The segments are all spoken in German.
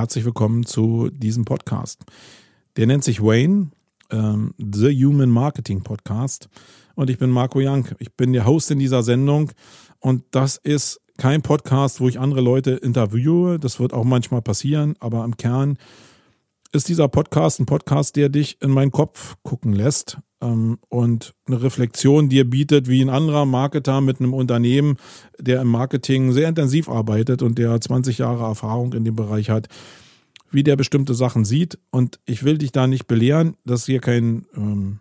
Herzlich willkommen zu diesem Podcast. Der nennt sich Wayne, ähm, The Human Marketing Podcast. Und ich bin Marco Young. Ich bin der Host in dieser Sendung. Und das ist kein Podcast, wo ich andere Leute interviewe. Das wird auch manchmal passieren. Aber im Kern ist dieser Podcast ein Podcast, der dich in meinen Kopf gucken lässt und eine Reflexion dir bietet, wie ein anderer Marketer mit einem Unternehmen, der im Marketing sehr intensiv arbeitet und der 20 Jahre Erfahrung in dem Bereich hat, wie der bestimmte Sachen sieht. Und ich will dich da nicht belehren, das ist hier kein ähm,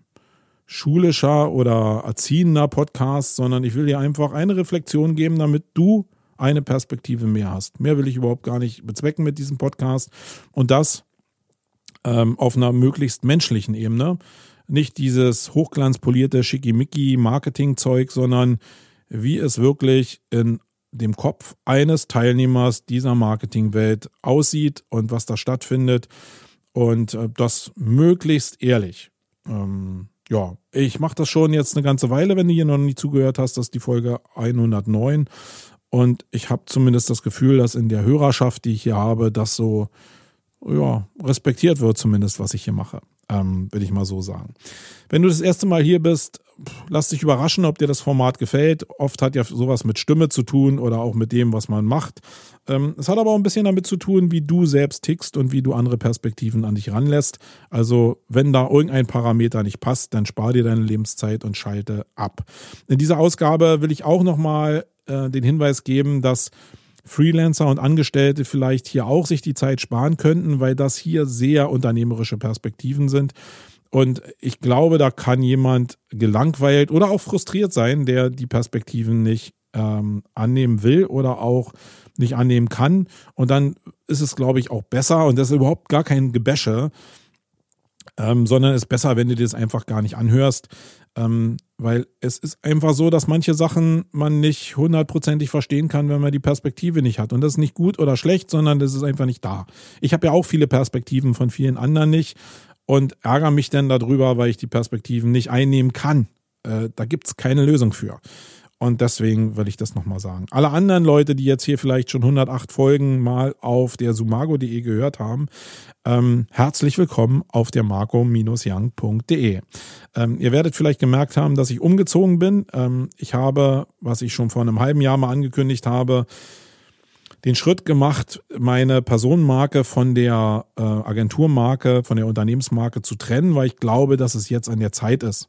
schulischer oder erziehender Podcast, sondern ich will dir einfach eine Reflexion geben, damit du eine Perspektive mehr hast. Mehr will ich überhaupt gar nicht bezwecken mit diesem Podcast. Und das ähm, auf einer möglichst menschlichen Ebene. Nicht dieses hochglanzpolierte Schickimicki-Marketing-Zeug, sondern wie es wirklich in dem Kopf eines Teilnehmers dieser Marketingwelt aussieht und was da stattfindet. Und äh, das möglichst ehrlich. Ähm, ja, ich mache das schon jetzt eine ganze Weile, wenn du hier noch nicht zugehört hast. Das ist die Folge 109. Und ich habe zumindest das Gefühl, dass in der Hörerschaft, die ich hier habe, das so ja, respektiert wird, zumindest, was ich hier mache. Ähm, will ich mal so sagen. Wenn du das erste Mal hier bist, lass dich überraschen, ob dir das Format gefällt. Oft hat ja sowas mit Stimme zu tun oder auch mit dem, was man macht. Ähm, es hat aber auch ein bisschen damit zu tun, wie du selbst tickst und wie du andere Perspektiven an dich ranlässt. Also, wenn da irgendein Parameter nicht passt, dann spar dir deine Lebenszeit und schalte ab. In dieser Ausgabe will ich auch nochmal äh, den Hinweis geben, dass Freelancer und Angestellte vielleicht hier auch sich die Zeit sparen könnten, weil das hier sehr unternehmerische Perspektiven sind. Und ich glaube, da kann jemand gelangweilt oder auch frustriert sein, der die Perspektiven nicht ähm, annehmen will oder auch nicht annehmen kann. Und dann ist es, glaube ich, auch besser, und das ist überhaupt gar kein Gebäsche, ähm, sondern ist besser, wenn du dir das einfach gar nicht anhörst, ähm, weil es ist einfach so, dass manche Sachen man nicht hundertprozentig verstehen kann, wenn man die Perspektive nicht hat. Und das ist nicht gut oder schlecht, sondern das ist einfach nicht da. Ich habe ja auch viele Perspektiven von vielen anderen nicht und ärgere mich dann darüber, weil ich die Perspektiven nicht einnehmen kann. Äh, da gibt es keine Lösung für. Und deswegen will ich das nochmal sagen. Alle anderen Leute, die jetzt hier vielleicht schon 108 Folgen mal auf der sumago.de gehört haben, ähm, herzlich willkommen auf der marco-young.de. Ähm, ihr werdet vielleicht gemerkt haben, dass ich umgezogen bin. Ähm, ich habe, was ich schon vor einem halben Jahr mal angekündigt habe, den Schritt gemacht, meine Personenmarke von der äh, Agenturmarke, von der Unternehmensmarke zu trennen, weil ich glaube, dass es jetzt an der Zeit ist.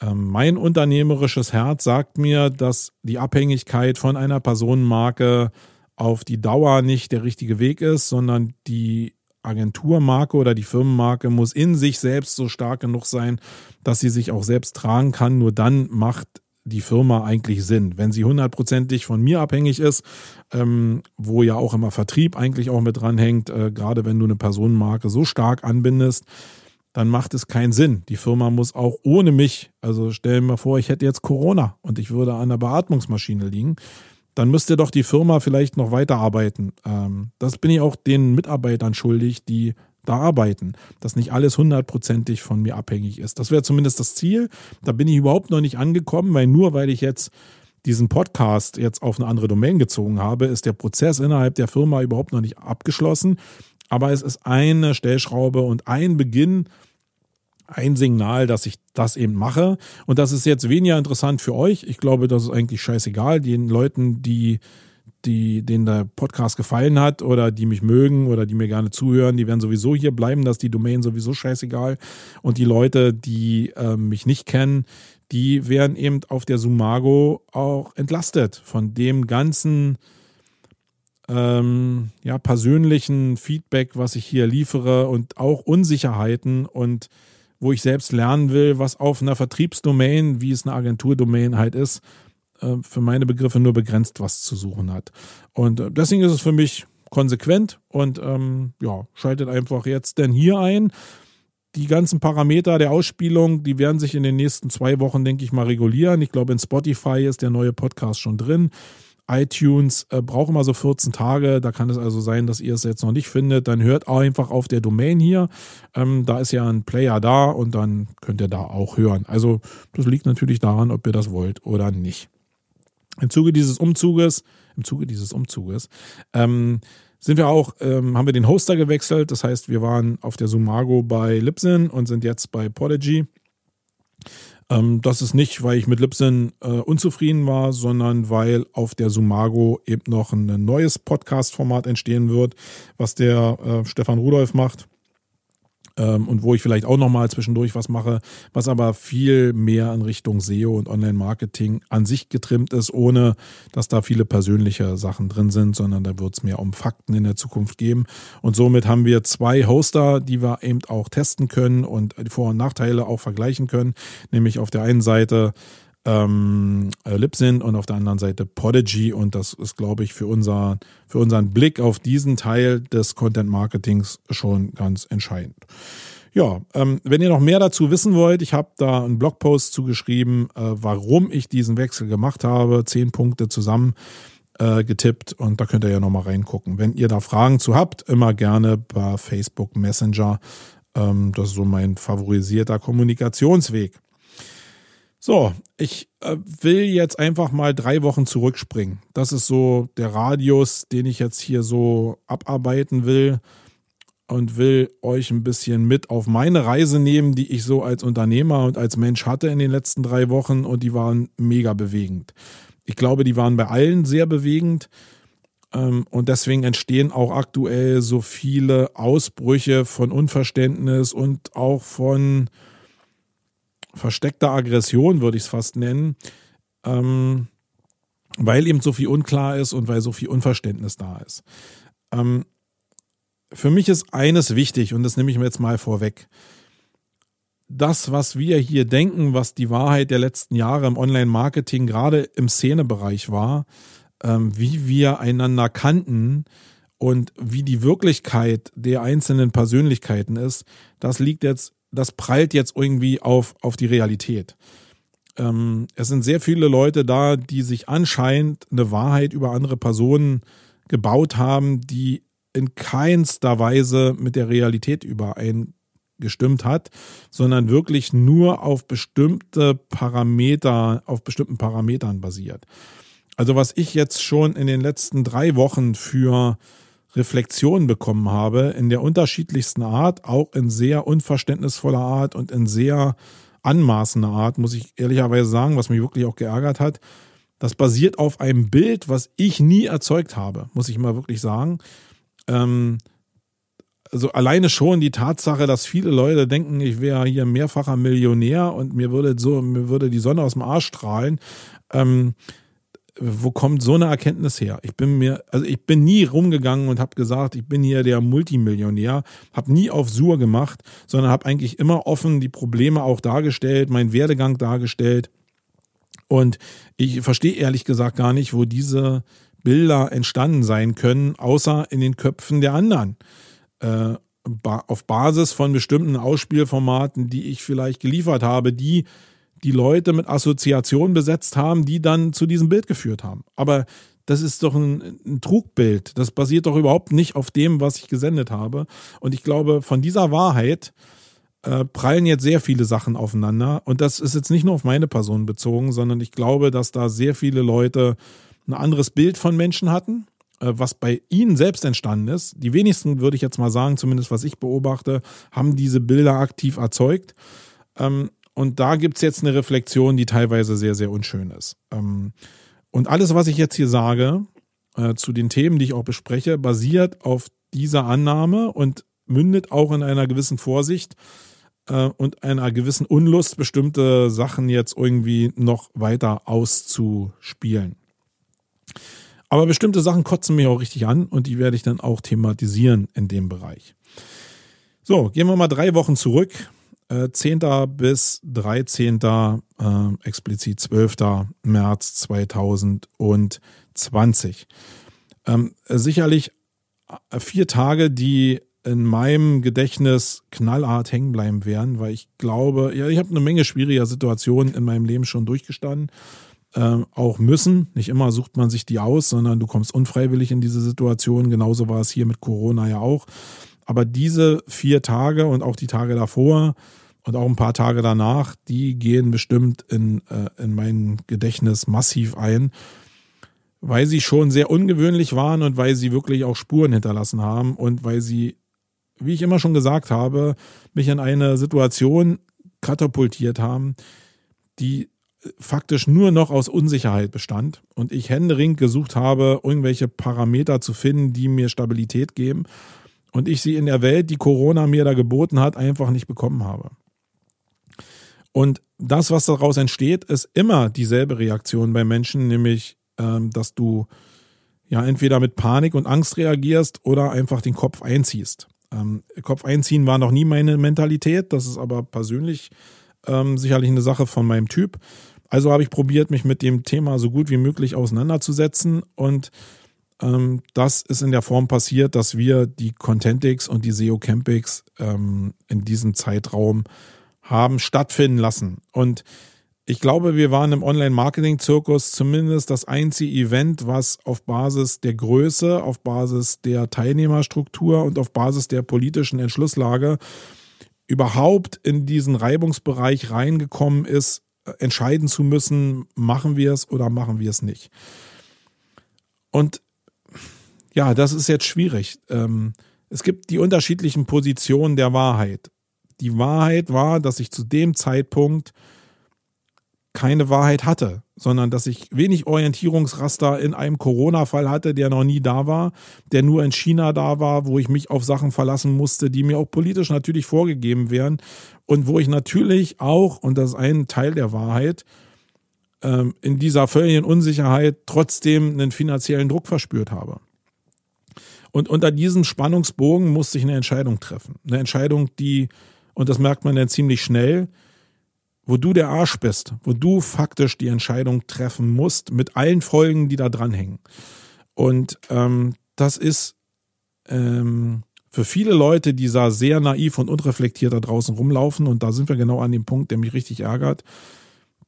Ähm, mein unternehmerisches Herz sagt mir, dass die Abhängigkeit von einer Personenmarke auf die Dauer nicht der richtige Weg ist, sondern die Agenturmarke oder die Firmenmarke muss in sich selbst so stark genug sein, dass sie sich auch selbst tragen kann. Nur dann macht die Firma eigentlich Sinn. Wenn sie hundertprozentig von mir abhängig ist, ähm, wo ja auch immer Vertrieb eigentlich auch mit dranhängt, äh, gerade wenn du eine Personenmarke so stark anbindest, dann macht es keinen Sinn. Die Firma muss auch ohne mich, also stellen wir vor, ich hätte jetzt Corona und ich würde an der Beatmungsmaschine liegen, dann müsste doch die Firma vielleicht noch weiterarbeiten. Ähm, das bin ich auch den Mitarbeitern schuldig, die da arbeiten, dass nicht alles hundertprozentig von mir abhängig ist. Das wäre zumindest das Ziel. Da bin ich überhaupt noch nicht angekommen, weil nur weil ich jetzt diesen Podcast jetzt auf eine andere Domain gezogen habe, ist der Prozess innerhalb der Firma überhaupt noch nicht abgeschlossen. Aber es ist eine Stellschraube und ein Beginn, ein Signal, dass ich das eben mache. Und das ist jetzt weniger interessant für euch. Ich glaube, das ist eigentlich scheißegal. Den Leuten, die, die, denen der Podcast gefallen hat oder die mich mögen oder die mir gerne zuhören, die werden sowieso hier bleiben. Das ist die Domain sowieso scheißegal. Und die Leute, die äh, mich nicht kennen, die werden eben auf der Sumago auch entlastet von dem ganzen ähm, ja, persönlichen Feedback, was ich hier liefere und auch Unsicherheiten und wo ich selbst lernen will, was auf einer Vertriebsdomain, wie es eine Agenturdomain halt ist, äh, für meine Begriffe nur begrenzt was zu suchen hat. Und äh, deswegen ist es für mich konsequent und ähm, ja, schaltet einfach jetzt denn hier ein. Die ganzen Parameter der Ausspielung, die werden sich in den nächsten zwei Wochen, denke ich mal, regulieren. Ich glaube, in Spotify ist der neue Podcast schon drin iTunes äh, braucht immer so 14 Tage. Da kann es also sein, dass ihr es jetzt noch nicht findet. Dann hört einfach auf der Domain hier. Ähm, da ist ja ein Player da und dann könnt ihr da auch hören. Also das liegt natürlich daran, ob ihr das wollt oder nicht. Im Zuge dieses Umzuges, im Zuge dieses Umzuges, ähm, sind wir auch, ähm, haben wir den Hoster gewechselt. Das heißt, wir waren auf der Sumago bei Libsyn und sind jetzt bei Podigy. Ähm, das ist nicht, weil ich mit Libsyn äh, unzufrieden war, sondern weil auf der Sumago eben noch ein neues Podcast-Format entstehen wird, was der äh, Stefan Rudolf macht ähm, und wo ich vielleicht auch nochmal zwischendurch was mache, was aber viel mehr in Richtung SEO und Online-Marketing an sich getrimmt ist, ohne dass da viele persönliche Sachen drin sind, sondern da wird es mehr um Fakten in der Zukunft geben. Und somit haben wir zwei Hoster, die wir eben auch testen können und die Vor- und Nachteile auch vergleichen können, nämlich auf der einen Seite ähm, äh, Libsyn und auf der anderen Seite Podigy. Und das ist, glaube ich, für, unser, für unseren Blick auf diesen Teil des Content Marketings schon ganz entscheidend. Ja, ähm, wenn ihr noch mehr dazu wissen wollt, ich habe da einen Blogpost zugeschrieben, äh, warum ich diesen Wechsel gemacht habe. Zehn Punkte zusammen äh, getippt und da könnt ihr ja nochmal reingucken. Wenn ihr da Fragen zu habt, immer gerne bei Facebook Messenger. Ähm, das ist so mein favorisierter Kommunikationsweg. So, ich äh, will jetzt einfach mal drei Wochen zurückspringen. Das ist so der Radius, den ich jetzt hier so abarbeiten will und will euch ein bisschen mit auf meine Reise nehmen, die ich so als Unternehmer und als Mensch hatte in den letzten drei Wochen und die waren mega bewegend. Ich glaube, die waren bei allen sehr bewegend ähm, und deswegen entstehen auch aktuell so viele Ausbrüche von Unverständnis und auch von versteckter Aggression, würde ich es fast nennen, ähm, weil eben so viel unklar ist und weil so viel Unverständnis da ist. Ähm, für mich ist eines wichtig und das nehme ich mir jetzt mal vorweg. Das, was wir hier denken, was die Wahrheit der letzten Jahre im Online-Marketing, gerade im Szenebereich war, ähm, wie wir einander kannten und wie die Wirklichkeit der einzelnen Persönlichkeiten ist, das liegt jetzt das prallt jetzt irgendwie auf, auf die Realität. Ähm, es sind sehr viele Leute da, die sich anscheinend eine Wahrheit über andere Personen gebaut haben, die in keinster Weise mit der Realität übereingestimmt hat, sondern wirklich nur auf bestimmte Parameter, auf bestimmten Parametern basiert. Also was ich jetzt schon in den letzten drei Wochen für Reflexionen bekommen habe, in der unterschiedlichsten Art, auch in sehr unverständnisvoller Art und in sehr anmaßender Art, muss ich ehrlicherweise sagen, was mich wirklich auch geärgert hat. Das basiert auf einem Bild, was ich nie erzeugt habe, muss ich mal wirklich sagen. Ähm, also alleine schon die Tatsache, dass viele Leute denken, ich wäre hier mehrfacher Millionär und mir würde so, mir würde die Sonne aus dem Arsch strahlen. Ähm, wo kommt so eine Erkenntnis her? Ich bin mir, also ich bin nie rumgegangen und habe gesagt, ich bin hier der Multimillionär, habe nie auf Sur gemacht, sondern habe eigentlich immer offen die Probleme auch dargestellt, meinen Werdegang dargestellt. Und ich verstehe ehrlich gesagt gar nicht, wo diese Bilder entstanden sein können, außer in den Köpfen der anderen. Äh, auf Basis von bestimmten Ausspielformaten, die ich vielleicht geliefert habe, die die Leute mit Assoziationen besetzt haben, die dann zu diesem Bild geführt haben. Aber das ist doch ein, ein, Trugbild. Das basiert doch überhaupt nicht auf dem, was ich gesendet habe. Und ich glaube, von dieser Wahrheit äh, prallen jetzt sehr viele Sachen aufeinander. Und das ist jetzt nicht nur auf meine Person bezogen, sondern ich glaube, dass da sehr viele Leute ein anderes Bild von Menschen hatten, äh, was bei ihnen selbst entstanden ist. Die wenigsten, würde ich jetzt mal sagen, zumindest was ich beobachte, haben diese Bilder aktiv erzeugt. Ähm, und da gibt es jetzt eine Reflexion, die teilweise sehr, sehr unschön ist. Ähm, und alles, was ich jetzt hier sage, äh, zu den Themen, die ich auch bespreche, basiert auf dieser Annahme und mündet auch in einer gewissen Vorsicht äh, und einer gewissen Unlust, bestimmte Sachen jetzt irgendwie noch weiter auszuspielen. Aber bestimmte Sachen kotzen mich auch richtig an und die werde ich dann auch thematisieren in dem Bereich. So, gehen wir mal drei Wochen zurück. 10. Äh, bis 13. Äh, explizit 12. März 2020. Ähm, sicherlich äh, vier Tage, die in meinem Gedächtnis knallhart hängen bleiben werden, weil ich glaube, ja, ich habe eine Menge schwieriger Situationen in meinem Leben schon durchgestanden, äh, auch müssen. Nicht immer sucht man sich die aus, sondern du kommst unfreiwillig in diese Situation. Genauso war es hier mit Corona ja auch. Aber diese vier Tage und auch die Tage davor und auch ein paar Tage danach, die gehen bestimmt in, äh, in mein Gedächtnis massiv ein, weil sie schon sehr ungewöhnlich waren und weil sie wirklich auch Spuren hinterlassen haben und weil sie, wie ich immer schon gesagt habe, mich in eine Situation katapultiert haben, die faktisch nur noch aus Unsicherheit bestand und ich händeringend gesucht habe, irgendwelche Parameter zu finden, die mir Stabilität geben und ich sie in der Welt, die Corona mir da geboten hat, einfach nicht bekommen habe. Und das, was daraus entsteht, ist immer dieselbe Reaktion bei Menschen, nämlich, ähm, dass du ja entweder mit Panik und Angst reagierst oder einfach den Kopf einziehst. Ähm, Kopf einziehen war noch nie meine Mentalität, das ist aber persönlich ähm, sicherlich eine Sache von meinem Typ. Also habe ich probiert, mich mit dem Thema so gut wie möglich auseinanderzusetzen und ähm, das ist in der Form passiert, dass wir die Contentix und die SEO Campix ähm, in diesem Zeitraum haben stattfinden lassen. Und ich glaube, wir waren im Online-Marketing-Zirkus zumindest das einzige Event, was auf Basis der Größe, auf Basis der Teilnehmerstruktur und auf Basis der politischen Entschlusslage überhaupt in diesen Reibungsbereich reingekommen ist, entscheiden zu müssen, machen wir es oder machen wir es nicht. Und ja, das ist jetzt schwierig. Ähm, es gibt die unterschiedlichen Positionen der Wahrheit. Die Wahrheit war, dass ich zu dem Zeitpunkt keine Wahrheit hatte, sondern dass ich wenig Orientierungsraster in einem Corona-Fall hatte, der noch nie da war, der nur in China da war, wo ich mich auf Sachen verlassen musste, die mir auch politisch natürlich vorgegeben wären und wo ich natürlich auch, und das ist ein Teil der Wahrheit, ähm, in dieser völligen Unsicherheit trotzdem einen finanziellen Druck verspürt habe. Und unter diesem Spannungsbogen musste ich eine Entscheidung treffen. Eine Entscheidung, die, und das merkt man dann ziemlich schnell, wo du der Arsch bist, wo du faktisch die Entscheidung treffen musst, mit allen Folgen, die da dranhängen. Und ähm, das ist ähm, für viele Leute, die da sehr naiv und unreflektiert da draußen rumlaufen, und da sind wir genau an dem Punkt, der mich richtig ärgert,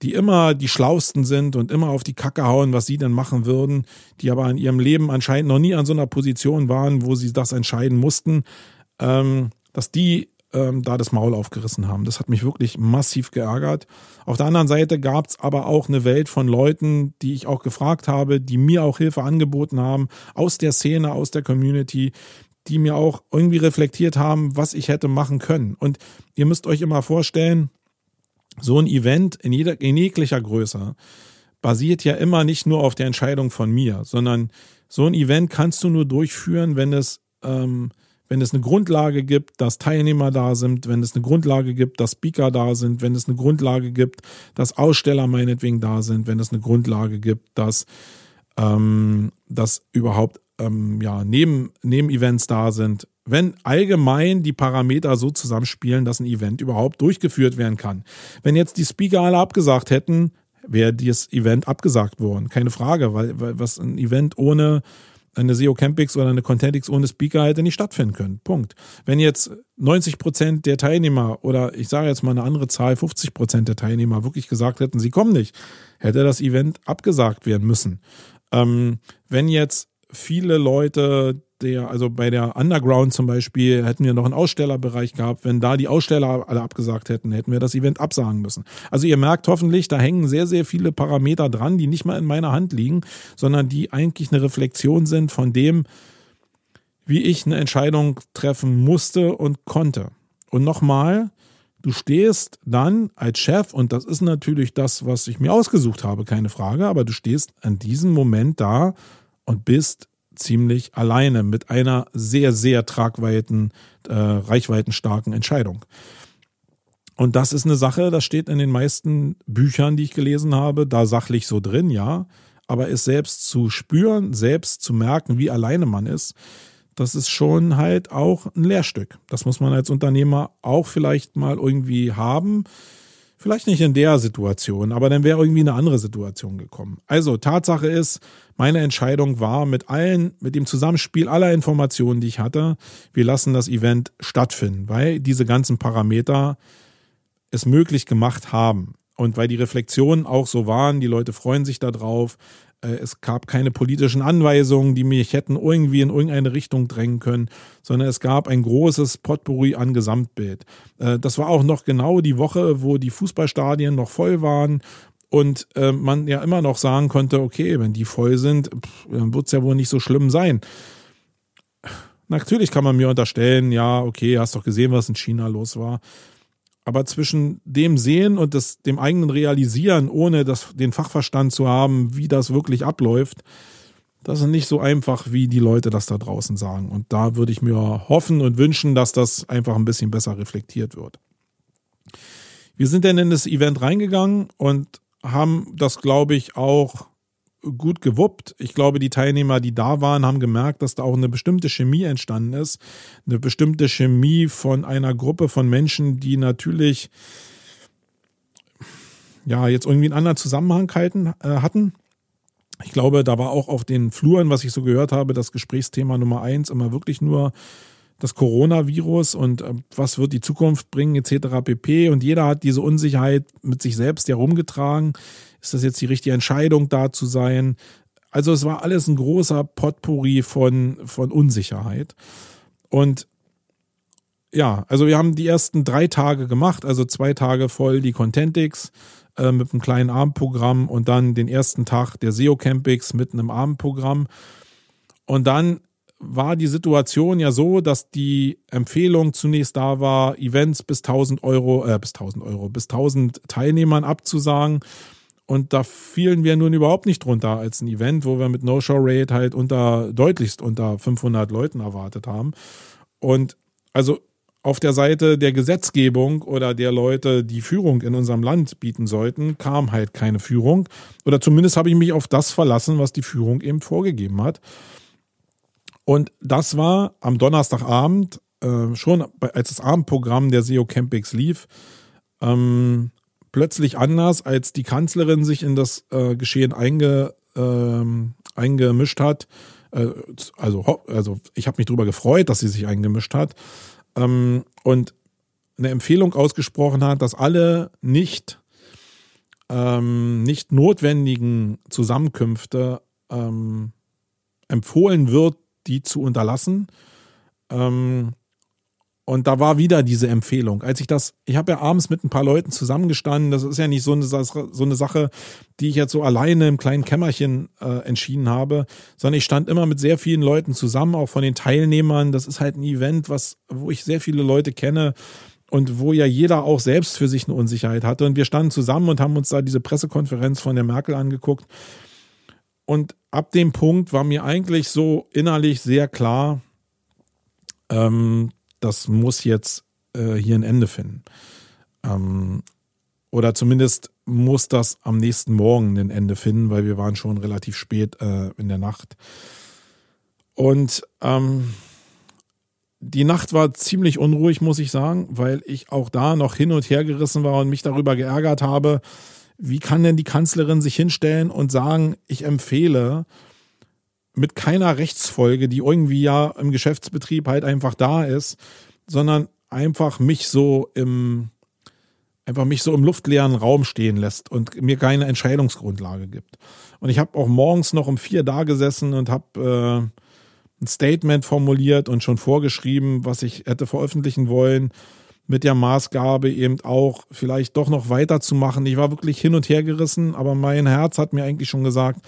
die immer die Schlausten sind und immer auf die Kacke hauen, was sie denn machen würden, die aber in ihrem Leben anscheinend noch nie an so einer Position waren, wo sie das entscheiden mussten, ähm, dass die ähm, da das Maul aufgerissen haben. Das hat mich wirklich massiv geärgert. Auf der anderen Seite gab es aber auch eine Welt von Leuten, die ich auch gefragt habe, die mir auch Hilfe angeboten haben, aus der Szene, aus der Community, die mir auch irgendwie reflektiert haben, was ich hätte machen können. Und ihr müsst euch immer vorstellen, so ein Event in, jeder, in jeglicher Größe basiert ja immer nicht nur auf der Entscheidung von mir, sondern so ein Event kannst du nur durchführen, wenn es ähm, wenn es eine Grundlage gibt, dass Teilnehmer da sind, wenn es eine Grundlage gibt, dass Speaker da sind, wenn es eine Grundlage gibt, dass Aussteller meinetwegen da sind, wenn es eine Grundlage gibt, dass, ähm, dass überhaupt ähm, ja, neben, Neben-Events da sind, wenn allgemein die Parameter so zusammenspielen, dass ein Event überhaupt durchgeführt werden kann. Wenn jetzt die Speaker alle abgesagt hätten, wäre dieses Event abgesagt worden. Keine Frage, weil, weil was ein Event ohne eine SEO Campix oder eine Contentix ohne Speaker hätte nicht stattfinden können. Punkt. Wenn jetzt 90 Prozent der Teilnehmer oder ich sage jetzt mal eine andere Zahl, 50 Prozent der Teilnehmer wirklich gesagt hätten, sie kommen nicht, hätte das Event abgesagt werden müssen. Ähm, wenn jetzt viele Leute der, also bei der Underground zum Beispiel, hätten wir noch einen Ausstellerbereich gehabt. Wenn da die Aussteller alle abgesagt hätten, hätten wir das Event absagen müssen. Also ihr merkt hoffentlich, da hängen sehr, sehr viele Parameter dran, die nicht mal in meiner Hand liegen, sondern die eigentlich eine Reflexion sind von dem, wie ich eine Entscheidung treffen musste und konnte. Und nochmal, du stehst dann als Chef, und das ist natürlich das, was ich mir ausgesucht habe, keine Frage, aber du stehst an diesem Moment da und bist ziemlich alleine mit einer sehr, sehr tragweiten, äh, reichweitenstarken Entscheidung. Und das ist eine Sache, das steht in den meisten Büchern, die ich gelesen habe, da sachlich so drin, ja. Aber es selbst zu spüren, selbst zu merken, wie alleine man ist, das ist schon halt auch ein Lehrstück. Das muss man als Unternehmer auch vielleicht mal irgendwie haben. Vielleicht nicht in der Situation, aber dann wäre irgendwie eine andere Situation gekommen. Also Tatsache ist, meine Entscheidung war mit allen, mit dem Zusammenspiel aller Informationen, die ich hatte, wir lassen das Event stattfinden, weil diese ganzen Parameter es möglich gemacht haben. Und weil die Reflexionen auch so waren, die Leute freuen sich darauf, es gab keine politischen Anweisungen, die mich hätten irgendwie in irgendeine Richtung drängen können, sondern es gab ein großes Potpourri an Gesamtbild. Äh, das war auch noch genau die Woche, wo die Fußballstadien noch voll waren und äh, man ja immer noch sagen konnte, okay, wenn die voll sind, dann wird es ja wohl nicht so schlimm sein. Natürlich kann man mir unterstellen, ja, okay, hast doch gesehen, was in China los war. Aber zwischen dem Sehen und das, dem eigenen Realisieren, ohne das, den Fachverstand zu haben, wie das wirklich abläuft, das ist nicht so einfach, wie die Leute das da draußen sagen. Und da würde ich mir hoffen und wünschen, dass das einfach ein bisschen besser reflektiert wird. Wir sind dann in das Event reingegangen und haben das, glaube ich, auch gut gewuppt. Ich glaube, die Teilnehmer, die da waren, haben gemerkt, dass da auch eine bestimmte Chemie entstanden ist. Eine bestimmte Chemie von einer Gruppe von Menschen, die natürlich ja jetzt irgendwie einen anderen Zusammenhang halten, äh, hatten. Ich glaube, da war auch auf den Fluren, was ich so gehört habe, das Gesprächsthema Nummer eins immer wirklich nur das Coronavirus und äh, was wird die Zukunft bringen etc. pp. Und jeder hat diese Unsicherheit mit sich selbst herumgetragen. Ist das jetzt die richtige Entscheidung, da zu sein? Also es war alles ein großer Potpourri von, von Unsicherheit. Und ja, also wir haben die ersten drei Tage gemacht, also zwei Tage voll die Contentix äh, mit einem kleinen Abendprogramm und dann den ersten Tag der SEO Campix mit einem Abendprogramm. Und dann war die Situation ja so, dass die Empfehlung zunächst da war, Events bis 1000 Euro, äh, bis 1000 Euro, bis 1000 Teilnehmern abzusagen. Und da fielen wir nun überhaupt nicht drunter als ein Event, wo wir mit No-Show-Rate halt unter, deutlichst unter 500 Leuten erwartet haben. Und also auf der Seite der Gesetzgebung oder der Leute, die Führung in unserem Land bieten sollten, kam halt keine Führung. Oder zumindest habe ich mich auf das verlassen, was die Führung eben vorgegeben hat. Und das war am Donnerstagabend, äh, schon als das Abendprogramm der SEO Campix lief, ähm, plötzlich anders, als die Kanzlerin sich in das äh, Geschehen einge, äh, eingemischt hat. Äh, also, also ich habe mich darüber gefreut, dass sie sich eingemischt hat ähm, und eine Empfehlung ausgesprochen hat, dass alle nicht, ähm, nicht notwendigen Zusammenkünfte ähm, empfohlen wird, die zu unterlassen. Ähm, und da war wieder diese Empfehlung. Als ich das, ich habe ja abends mit ein paar Leuten zusammengestanden, das ist ja nicht so eine, so eine Sache, die ich jetzt so alleine im kleinen Kämmerchen äh, entschieden habe, sondern ich stand immer mit sehr vielen Leuten zusammen, auch von den Teilnehmern. Das ist halt ein Event, was, wo ich sehr viele Leute kenne und wo ja jeder auch selbst für sich eine Unsicherheit hatte. Und wir standen zusammen und haben uns da diese Pressekonferenz von der Merkel angeguckt. Und ab dem Punkt war mir eigentlich so innerlich sehr klar, ähm, das muss jetzt äh, hier ein Ende finden. Ähm, oder zumindest muss das am nächsten Morgen ein Ende finden, weil wir waren schon relativ spät äh, in der Nacht. Und ähm, die Nacht war ziemlich unruhig, muss ich sagen, weil ich auch da noch hin und her gerissen war und mich darüber geärgert habe, wie kann denn die Kanzlerin sich hinstellen und sagen, ich empfehle mit keiner Rechtsfolge, die irgendwie ja im Geschäftsbetrieb halt einfach da ist, sondern einfach mich so im einfach mich so im luftleeren Raum stehen lässt und mir keine Entscheidungsgrundlage gibt. Und ich habe auch morgens noch um vier da gesessen und habe äh, ein Statement formuliert und schon vorgeschrieben, was ich hätte veröffentlichen wollen, mit der Maßgabe eben auch vielleicht doch noch weiterzumachen. Ich war wirklich hin und her gerissen, aber mein Herz hat mir eigentlich schon gesagt,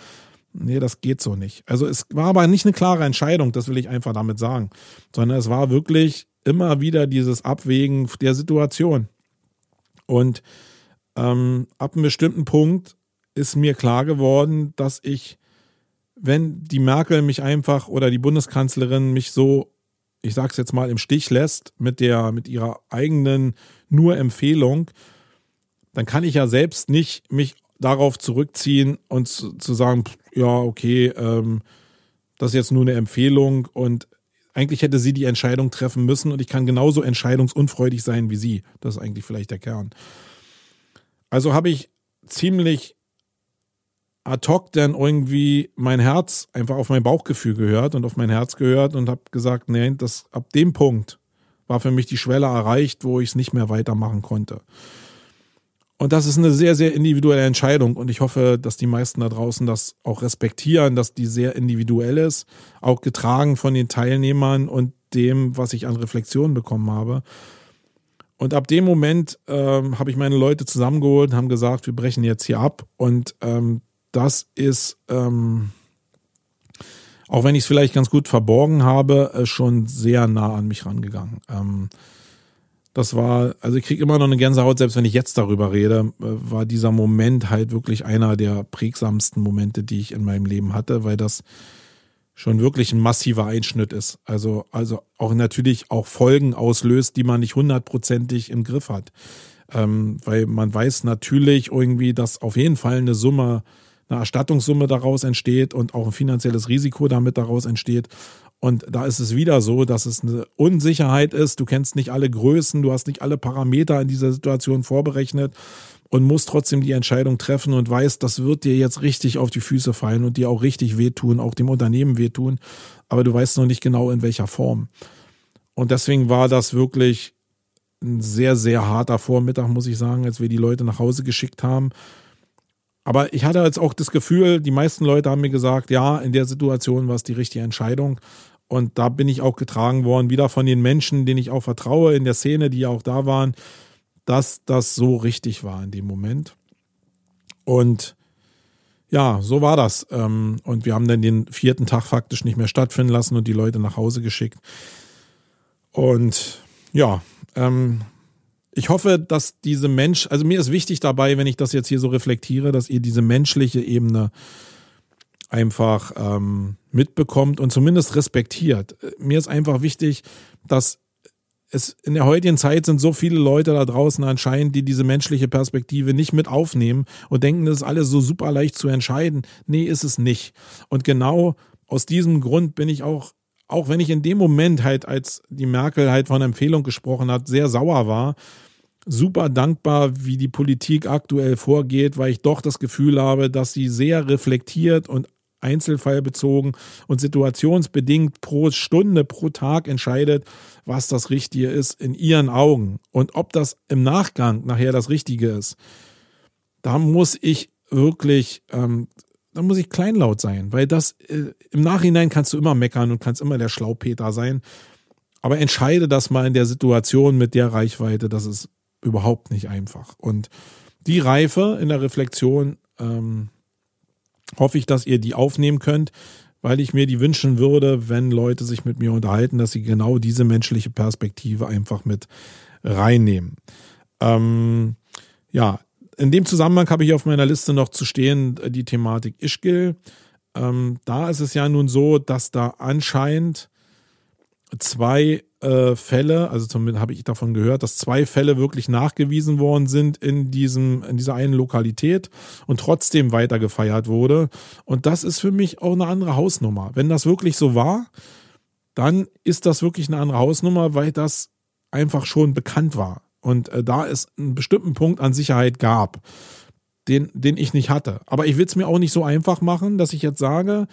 nee, das geht so nicht. Also es war aber nicht eine klare Entscheidung, das will ich einfach damit sagen, sondern es war wirklich immer wieder dieses Abwägen der Situation. Und ähm, ab einem bestimmten Punkt ist mir klar geworden, dass ich, wenn die Merkel mich einfach oder die Bundeskanzlerin mich so, ich sag's jetzt mal, im Stich lässt mit der, mit ihrer eigenen nur Empfehlung, dann kann ich ja selbst nicht mich darauf zurückziehen und zu, zu sagen, ja, okay, ähm, das ist jetzt nur eine Empfehlung und eigentlich hätte sie die Entscheidung treffen müssen und ich kann genauso entscheidungsunfreudig sein wie sie. Das ist eigentlich vielleicht der Kern. Also habe ich ziemlich ad hoc dann irgendwie mein Herz einfach auf mein Bauchgefühl gehört und auf mein Herz gehört und habe gesagt, nee, das ab dem Punkt war für mich die Schwelle erreicht, wo ich es nicht mehr weitermachen konnte. Und das ist eine sehr, sehr individuelle Entscheidung. Und ich hoffe, dass die meisten da draußen das auch respektieren, dass die sehr individuell ist, auch getragen von den Teilnehmern und dem, was ich an Reflexionen bekommen habe. Und ab dem Moment ähm, habe ich meine Leute zusammengeholt und haben gesagt, wir brechen jetzt hier ab. Und ähm, das ist, ähm, auch wenn ich es vielleicht ganz gut verborgen habe, äh, schon sehr nah an mich rangegangen. Ähm, das war, also ich kriege immer noch eine Gänsehaut, selbst wenn ich jetzt darüber rede, äh, war dieser Moment halt wirklich einer der prägsamsten Momente, die ich in meinem Leben hatte, weil das schon wirklich ein massiver Einschnitt ist. Also, also auch natürlich auch Folgen auslöst, die man nicht hundertprozentig im Griff hat. Ähm, weil man weiß natürlich irgendwie, dass auf jeden Fall eine Summe, eine Erstattungssumme daraus entsteht und auch ein finanzielles Risiko damit daraus entsteht. Und da ist es wieder so, dass es eine Unsicherheit ist. Du kennst nicht alle Größen, du hast nicht alle Parameter in dieser Situation vorberechnet und musst trotzdem die Entscheidung treffen und weißt, das wird dir jetzt richtig auf die Füße fallen und dir auch richtig wehtun, auch dem Unternehmen wehtun. Aber du weißt noch nicht genau in welcher Form. Und deswegen war das wirklich ein sehr, sehr harter Vormittag, muss ich sagen, als wir die Leute nach Hause geschickt haben. Aber ich hatte jetzt auch das Gefühl, die meisten Leute haben mir gesagt, ja, in der Situation war es die richtige Entscheidung. Und da bin ich auch getragen worden, wieder von den Menschen, denen ich auch vertraue in der Szene, die ja auch da waren, dass das so richtig war in dem Moment. Und ja, so war das. Ähm, und wir haben dann den vierten Tag faktisch nicht mehr stattfinden lassen und die Leute nach Hause geschickt. Und ja, ähm, ich hoffe, dass diese Mensch, also mir ist wichtig dabei, wenn ich das jetzt hier so reflektiere, dass ihr diese menschliche Ebene einfach ähm, mitbekommt und zumindest respektiert. Mir ist einfach wichtig, dass es in der heutigen Zeit sind so viele Leute da draußen anscheinend, die diese menschliche Perspektive nicht mit aufnehmen und denken, das ist alles so super leicht zu entscheiden. Nee, ist es nicht. Und genau aus diesem Grund bin ich auch, auch wenn ich in dem Moment halt, als die Merkel halt von Empfehlung gesprochen hat, sehr sauer war, super dankbar, wie die Politik aktuell vorgeht, weil ich doch das Gefühl habe, dass sie sehr reflektiert und einzelfallbezogen und situationsbedingt pro Stunde, pro Tag entscheidet, was das Richtige ist in ihren Augen. Und ob das im Nachgang nachher das Richtige ist, da muss ich wirklich, ähm, da muss ich kleinlaut sein, weil das äh, im Nachhinein kannst du immer meckern und kannst immer der Schlaupeter sein. Aber entscheide das mal in der Situation mit der Reichweite, das ist überhaupt nicht einfach. Und die Reife in der Reflexion ähm, hoffe ich, dass ihr die aufnehmen könnt, weil ich mir die wünschen würde, wenn Leute sich mit mir unterhalten, dass sie genau diese menschliche Perspektive einfach mit reinnehmen. Ähm, ja, in dem Zusammenhang habe ich auf meiner Liste noch zu stehen die Thematik Ischgl. Ähm, da ist es ja nun so, dass da anscheinend zwei äh, Fälle, also zumindest habe ich davon gehört, dass zwei Fälle wirklich nachgewiesen worden sind in diesem, in dieser einen Lokalität und trotzdem weiter gefeiert wurde. Und das ist für mich auch eine andere Hausnummer. Wenn das wirklich so war, dann ist das wirklich eine andere Hausnummer, weil das einfach schon bekannt war. Und äh, da es einen bestimmten Punkt an Sicherheit gab, den, den ich nicht hatte. Aber ich will es mir auch nicht so einfach machen, dass ich jetzt sage,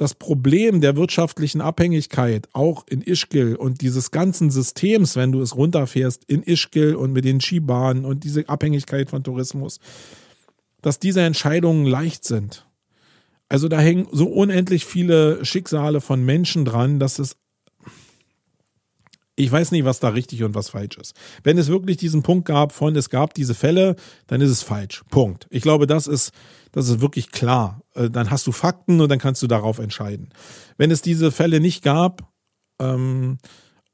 das Problem der wirtschaftlichen Abhängigkeit auch in Ischgl und dieses ganzen Systems, wenn du es runterfährst in Ischgl und mit den Skibahnen und diese Abhängigkeit von Tourismus, dass diese Entscheidungen leicht sind. Also da hängen so unendlich viele Schicksale von Menschen dran, dass es ich weiß nicht, was da richtig und was falsch ist. Wenn es wirklich diesen Punkt gab von, es gab diese Fälle, dann ist es falsch. Punkt. Ich glaube, das ist, das ist wirklich klar. Äh, dann hast du Fakten und dann kannst du darauf entscheiden. Wenn es diese Fälle nicht gab, ähm,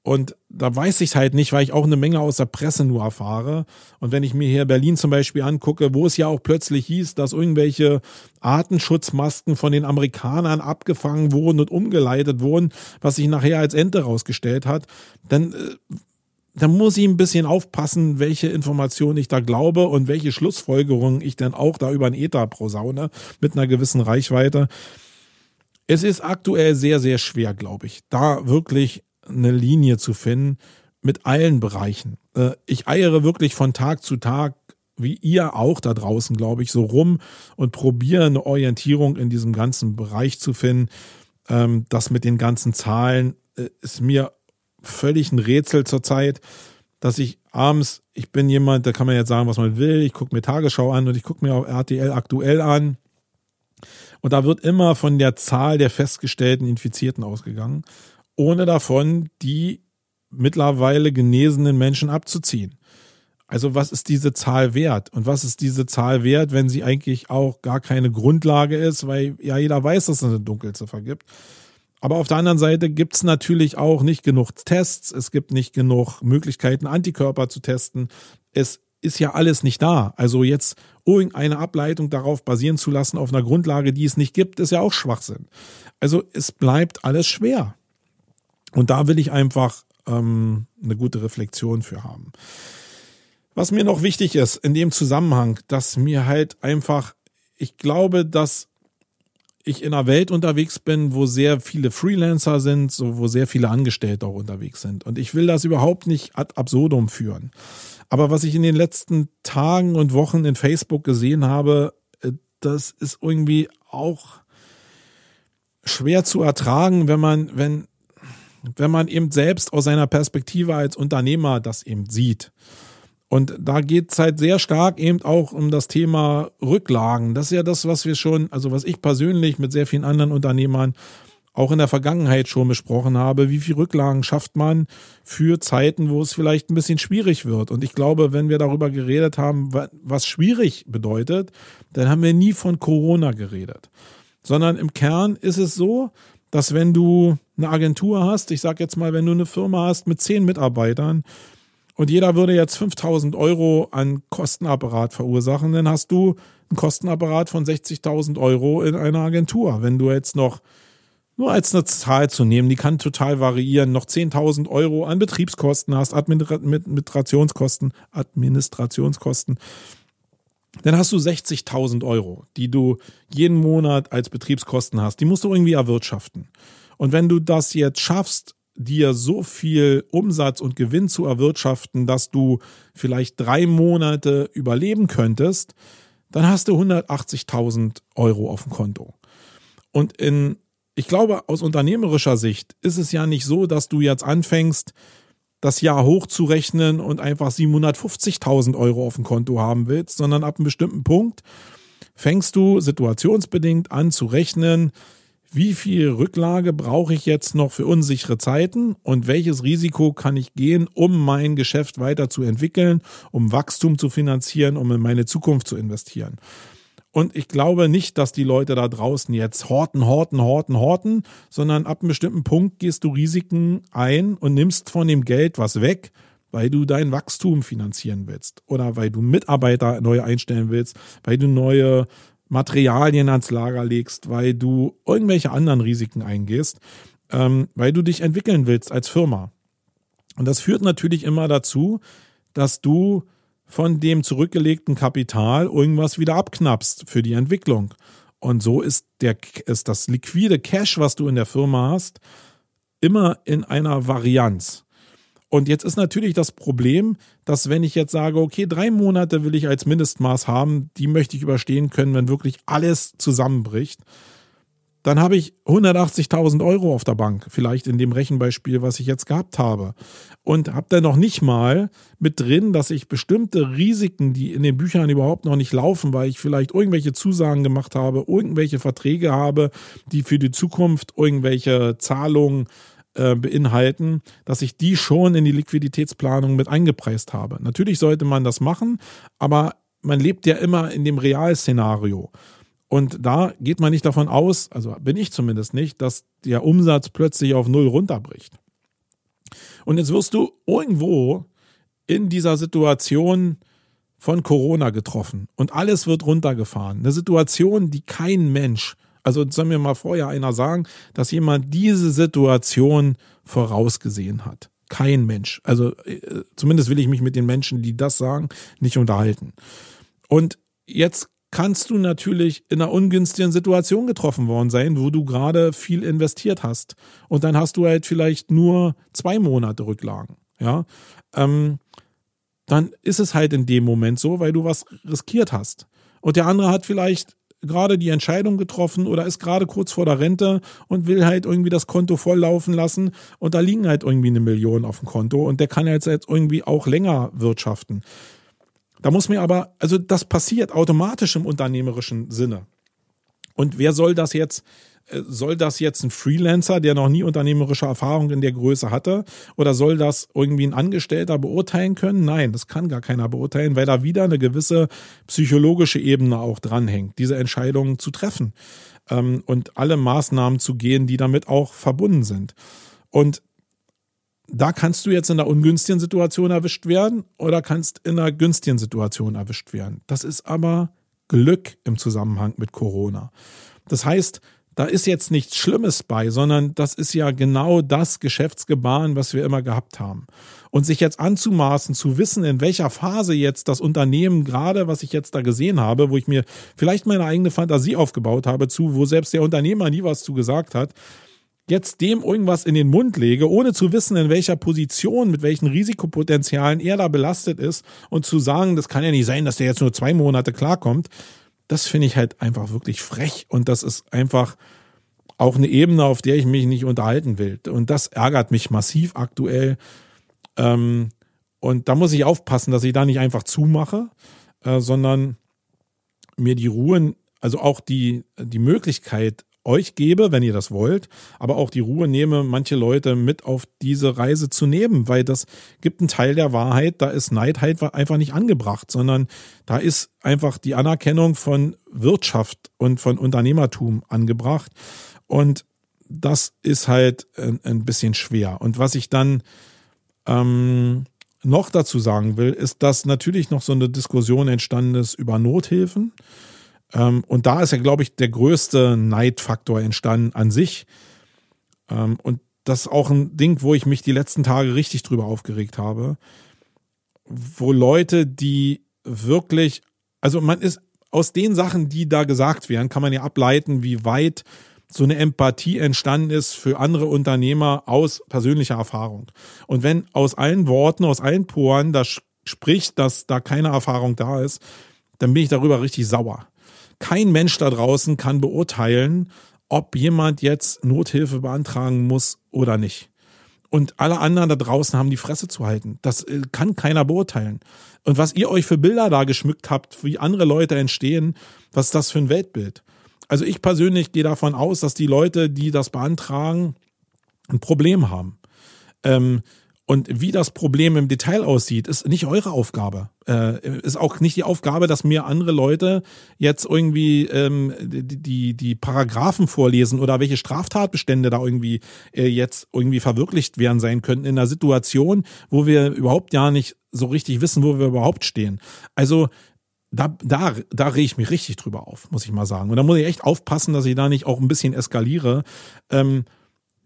und da weiß ich halt nicht, weil ich auch eine Menge aus der Presse nur erfahre. Und wenn ich mir hier Berlin zum Beispiel angucke, wo es ja auch plötzlich hieß, dass irgendwelche Artenschutzmasken von den Amerikanern abgefangen wurden und umgeleitet wurden, was sich nachher als Ente rausgestellt hat, dann, äh, dann muss ich ein bisschen aufpassen, welche Informationen ich da glaube und welche Schlussfolgerungen ich dann auch da über ein Ether prosaune mit einer gewissen Reichweite. Es ist aktuell sehr, sehr schwer, glaube ich, da wirklich eine Linie zu finden mit allen Bereichen. Äh, ich eiere wirklich von Tag zu Tag, wie ihr auch da draußen, glaube ich, so rum und probiere eine Orientierung in diesem ganzen Bereich zu finden. Ähm, das mit den ganzen Zahlen äh, ist mir völlig ein Rätsel zurzeit, dass ich abends, ich bin jemand, da kann man jetzt sagen, was man will, ich gucke mir Tagesschau an und ich gucke mir auch RTL aktuell an. Und da wird immer von der Zahl der festgestellten Infizierten ausgegangen ohne davon die mittlerweile genesenen Menschen abzuziehen. Also was ist diese Zahl wert? Und was ist diese Zahl wert, wenn sie eigentlich auch gar keine Grundlage ist, weil ja jeder weiß, dass es eine Dunkelziffer gibt. Aber auf der anderen Seite gibt es natürlich auch nicht genug Tests, es gibt nicht genug Möglichkeiten, Antikörper zu testen. Es ist ja alles nicht da. Also jetzt irgendeine Ableitung darauf basieren zu lassen, auf einer Grundlage, die es nicht gibt, ist ja auch Schwachsinn. Also es bleibt alles schwer. Und da will ich einfach ähm, eine gute Reflexion für haben. Was mir noch wichtig ist in dem Zusammenhang, dass mir halt einfach, ich glaube, dass ich in einer Welt unterwegs bin, wo sehr viele Freelancer sind, so wo sehr viele Angestellte auch unterwegs sind. Und ich will das überhaupt nicht ad absurdum führen. Aber was ich in den letzten Tagen und Wochen in Facebook gesehen habe, äh, das ist irgendwie auch schwer zu ertragen, wenn man, wenn, wenn man eben selbst aus seiner Perspektive als Unternehmer das eben sieht. Und da geht es halt sehr stark eben auch um das Thema Rücklagen. Das ist ja das, was wir schon, also was ich persönlich mit sehr vielen anderen Unternehmern auch in der Vergangenheit schon besprochen habe. Wie viel Rücklagen schafft man für Zeiten, wo es vielleicht ein bisschen schwierig wird? Und ich glaube, wenn wir darüber geredet haben, was schwierig bedeutet, dann haben wir nie von Corona geredet. Sondern im Kern ist es so, dass wenn du eine Agentur hast, ich sage jetzt mal, wenn du eine Firma hast mit zehn Mitarbeitern, und jeder würde jetzt 5000 Euro an Kostenapparat verursachen, dann hast du einen Kostenapparat von 60.000 Euro in einer Agentur. Wenn du jetzt noch, nur als eine Zahl zu nehmen, die kann total variieren, noch 10.000 Euro an Betriebskosten hast, Administrationskosten, Administrationskosten, dann hast du 60.000 Euro, die du jeden Monat als Betriebskosten hast. Die musst du irgendwie erwirtschaften. Und wenn du das jetzt schaffst, dir so viel Umsatz und Gewinn zu erwirtschaften, dass du vielleicht drei Monate überleben könntest, dann hast du 180.000 Euro auf dem Konto. Und in, ich glaube, aus unternehmerischer Sicht ist es ja nicht so, dass du jetzt anfängst, das Jahr hochzurechnen und einfach 750.000 Euro auf dem Konto haben willst, sondern ab einem bestimmten Punkt fängst du situationsbedingt an zu rechnen, wie viel Rücklage brauche ich jetzt noch für unsichere Zeiten und welches Risiko kann ich gehen, um mein Geschäft weiterzuentwickeln, um Wachstum zu finanzieren, um in meine Zukunft zu investieren. Und ich glaube nicht, dass die Leute da draußen jetzt horten, horten, horten, horten, sondern ab einem bestimmten Punkt gehst du Risiken ein und nimmst von dem Geld was weg, weil du dein Wachstum finanzieren willst oder weil du Mitarbeiter neu einstellen willst, weil du neue Materialien ans Lager legst, weil du irgendwelche anderen Risiken eingehst, ähm, weil du dich entwickeln willst als Firma. Und das führt natürlich immer dazu, dass du von dem zurückgelegten Kapital irgendwas wieder abknappst für die Entwicklung. Und so ist, der, ist das liquide Cash, was du in der Firma hast, immer in einer Varianz. Und jetzt ist natürlich das Problem, dass wenn ich jetzt sage, okay, drei Monate will ich als Mindestmaß haben, die möchte ich überstehen können, wenn wirklich alles zusammenbricht, dann habe ich 180.000 Euro auf der Bank, vielleicht in dem Rechenbeispiel, was ich jetzt gehabt habe. Und habe dann noch nicht mal mit drin, dass ich bestimmte Risiken, die in den Büchern überhaupt noch nicht laufen, weil ich vielleicht irgendwelche Zusagen gemacht habe, irgendwelche Verträge habe, die für die Zukunft irgendwelche Zahlungen äh, beinhalten, dass ich die schon in die Liquiditätsplanung mit eingepreist habe. Natürlich sollte man das machen, aber man lebt ja immer in dem Realszenario. Und da geht man nicht davon aus, also bin ich zumindest nicht, dass der Umsatz plötzlich auf Null runterbricht. Und jetzt wirst du irgendwo in dieser Situation von Corona getroffen und alles wird runtergefahren. Eine Situation, die kein Mensch also soll mir mal vorher einer sagen, dass jemand diese Situation vorausgesehen hat. Kein Mensch. Also äh, zumindest will ich mich mit den Menschen, die das sagen, nicht unterhalten. Und jetzt kannst du natürlich in einer ungünstigen Situation getroffen worden sein, wo du gerade viel investiert hast. Und dann hast du halt vielleicht nur zwei Monate Rücklagen. Ja. Ähm, dann ist es halt in dem Moment so, weil du was riskiert hast. Und der andere hat vielleicht gerade die Entscheidung getroffen oder ist gerade kurz vor der Rente und will halt irgendwie das Konto volllaufen lassen und da liegen halt irgendwie eine Million auf dem Konto und der kann jetzt, jetzt irgendwie auch länger wirtschaften. Da muss mir aber, also das passiert automatisch im unternehmerischen Sinne. Und wer soll das jetzt äh, soll das jetzt ein Freelancer, der noch nie unternehmerische Erfahrung in der Größe hatte, oder soll das irgendwie ein Angestellter beurteilen können? Nein, das kann gar keiner beurteilen, weil da wieder eine gewisse psychologische Ebene auch dranhängt, diese Entscheidungen zu treffen ähm, und alle Maßnahmen zu gehen, die damit auch verbunden sind. Und da kannst du jetzt in einer ungünstigen Situation erwischt werden oder kannst in einer günstigen Situation erwischt werden. Das ist aber Glück im Zusammenhang mit Corona. Das heißt, da ist jetzt nichts Schlimmes bei, sondern das ist ja genau das Geschäftsgebaren, was wir immer gehabt haben. Und sich jetzt anzumaßen, zu wissen, in welcher Phase jetzt das Unternehmen gerade, was ich jetzt da gesehen habe, wo ich mir vielleicht meine eigene Fantasie aufgebaut habe, zu, wo selbst der Unternehmer nie was zu gesagt hat, jetzt dem irgendwas in den Mund lege, ohne zu wissen, in welcher Position, mit welchen Risikopotenzialen er da belastet ist und zu sagen, das kann ja nicht sein, dass der jetzt nur zwei Monate klarkommt, das finde ich halt einfach wirklich frech und das ist einfach auch eine Ebene, auf der ich mich nicht unterhalten will. Und das ärgert mich massiv aktuell. Ähm, und da muss ich aufpassen, dass ich da nicht einfach zumache, äh, sondern mir die Ruhe, also auch die, die Möglichkeit euch gebe, wenn ihr das wollt, aber auch die Ruhe nehme, manche Leute mit auf diese Reise zu nehmen, weil das gibt einen Teil der Wahrheit, da ist Neid halt einfach nicht angebracht, sondern da ist einfach die Anerkennung von Wirtschaft und von Unternehmertum angebracht und das ist halt ein, ein bisschen schwer. Und was ich dann ähm, noch dazu sagen will, ist, dass natürlich noch so eine Diskussion entstanden ist über Nothilfen. Ähm, und da ist ja, glaube ich, der größte Neidfaktor entstanden an sich. Ähm, und das ist auch ein Ding, wo ich mich die letzten Tage richtig drüber aufgeregt habe. Wo Leute, die wirklich, also man ist aus den Sachen, die da gesagt werden, kann man ja ableiten, wie weit so eine Empathie entstanden ist für andere Unternehmer aus persönlicher Erfahrung. Und wenn aus allen Worten, aus allen Poren das spricht, dass da keine Erfahrung da ist, dann bin ich darüber richtig sauer. Kein Mensch da draußen kann beurteilen, ob jemand jetzt Nothilfe beantragen muss oder nicht. Und alle anderen da draußen haben die Fresse zu halten. Das äh, kann keiner beurteilen. Und was ihr euch für Bilder da geschmückt habt, wie andere Leute entstehen, was ist das für ein Weltbild? Also ich persönlich gehe davon aus, dass die Leute, die das beantragen, ein Problem haben. Ähm, und wie das Problem im Detail aussieht, ist nicht eure Aufgabe. Äh, ist auch nicht die Aufgabe, dass mir andere Leute jetzt irgendwie ähm, die, die, die Paragraphen vorlesen oder welche Straftatbestände da irgendwie äh, jetzt irgendwie verwirklicht werden sein könnten in einer Situation, wo wir überhaupt ja nicht so richtig wissen, wo wir überhaupt stehen. Also da, da, da rege ich mich richtig drüber auf, muss ich mal sagen. Und da muss ich echt aufpassen, dass ich da nicht auch ein bisschen eskaliere. Ähm,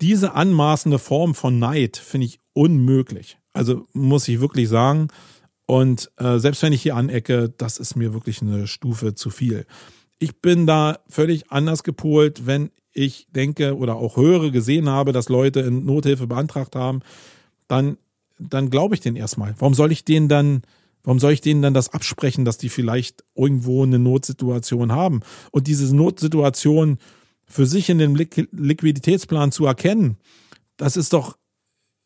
diese anmaßende Form von Neid finde ich unmöglich. Also muss ich wirklich sagen. Und äh, selbst wenn ich hier anecke, das ist mir wirklich eine Stufe zu viel. Ich bin da völlig anders gepolt, wenn ich denke oder auch höre, gesehen habe, dass Leute in Nothilfe beantragt haben, dann, dann glaube ich denen erstmal. Warum soll ich denen dann, warum soll ich denen dann das absprechen, dass die vielleicht irgendwo eine Notsituation haben? Und diese Notsituation für sich in dem Liquiditätsplan zu erkennen, das ist doch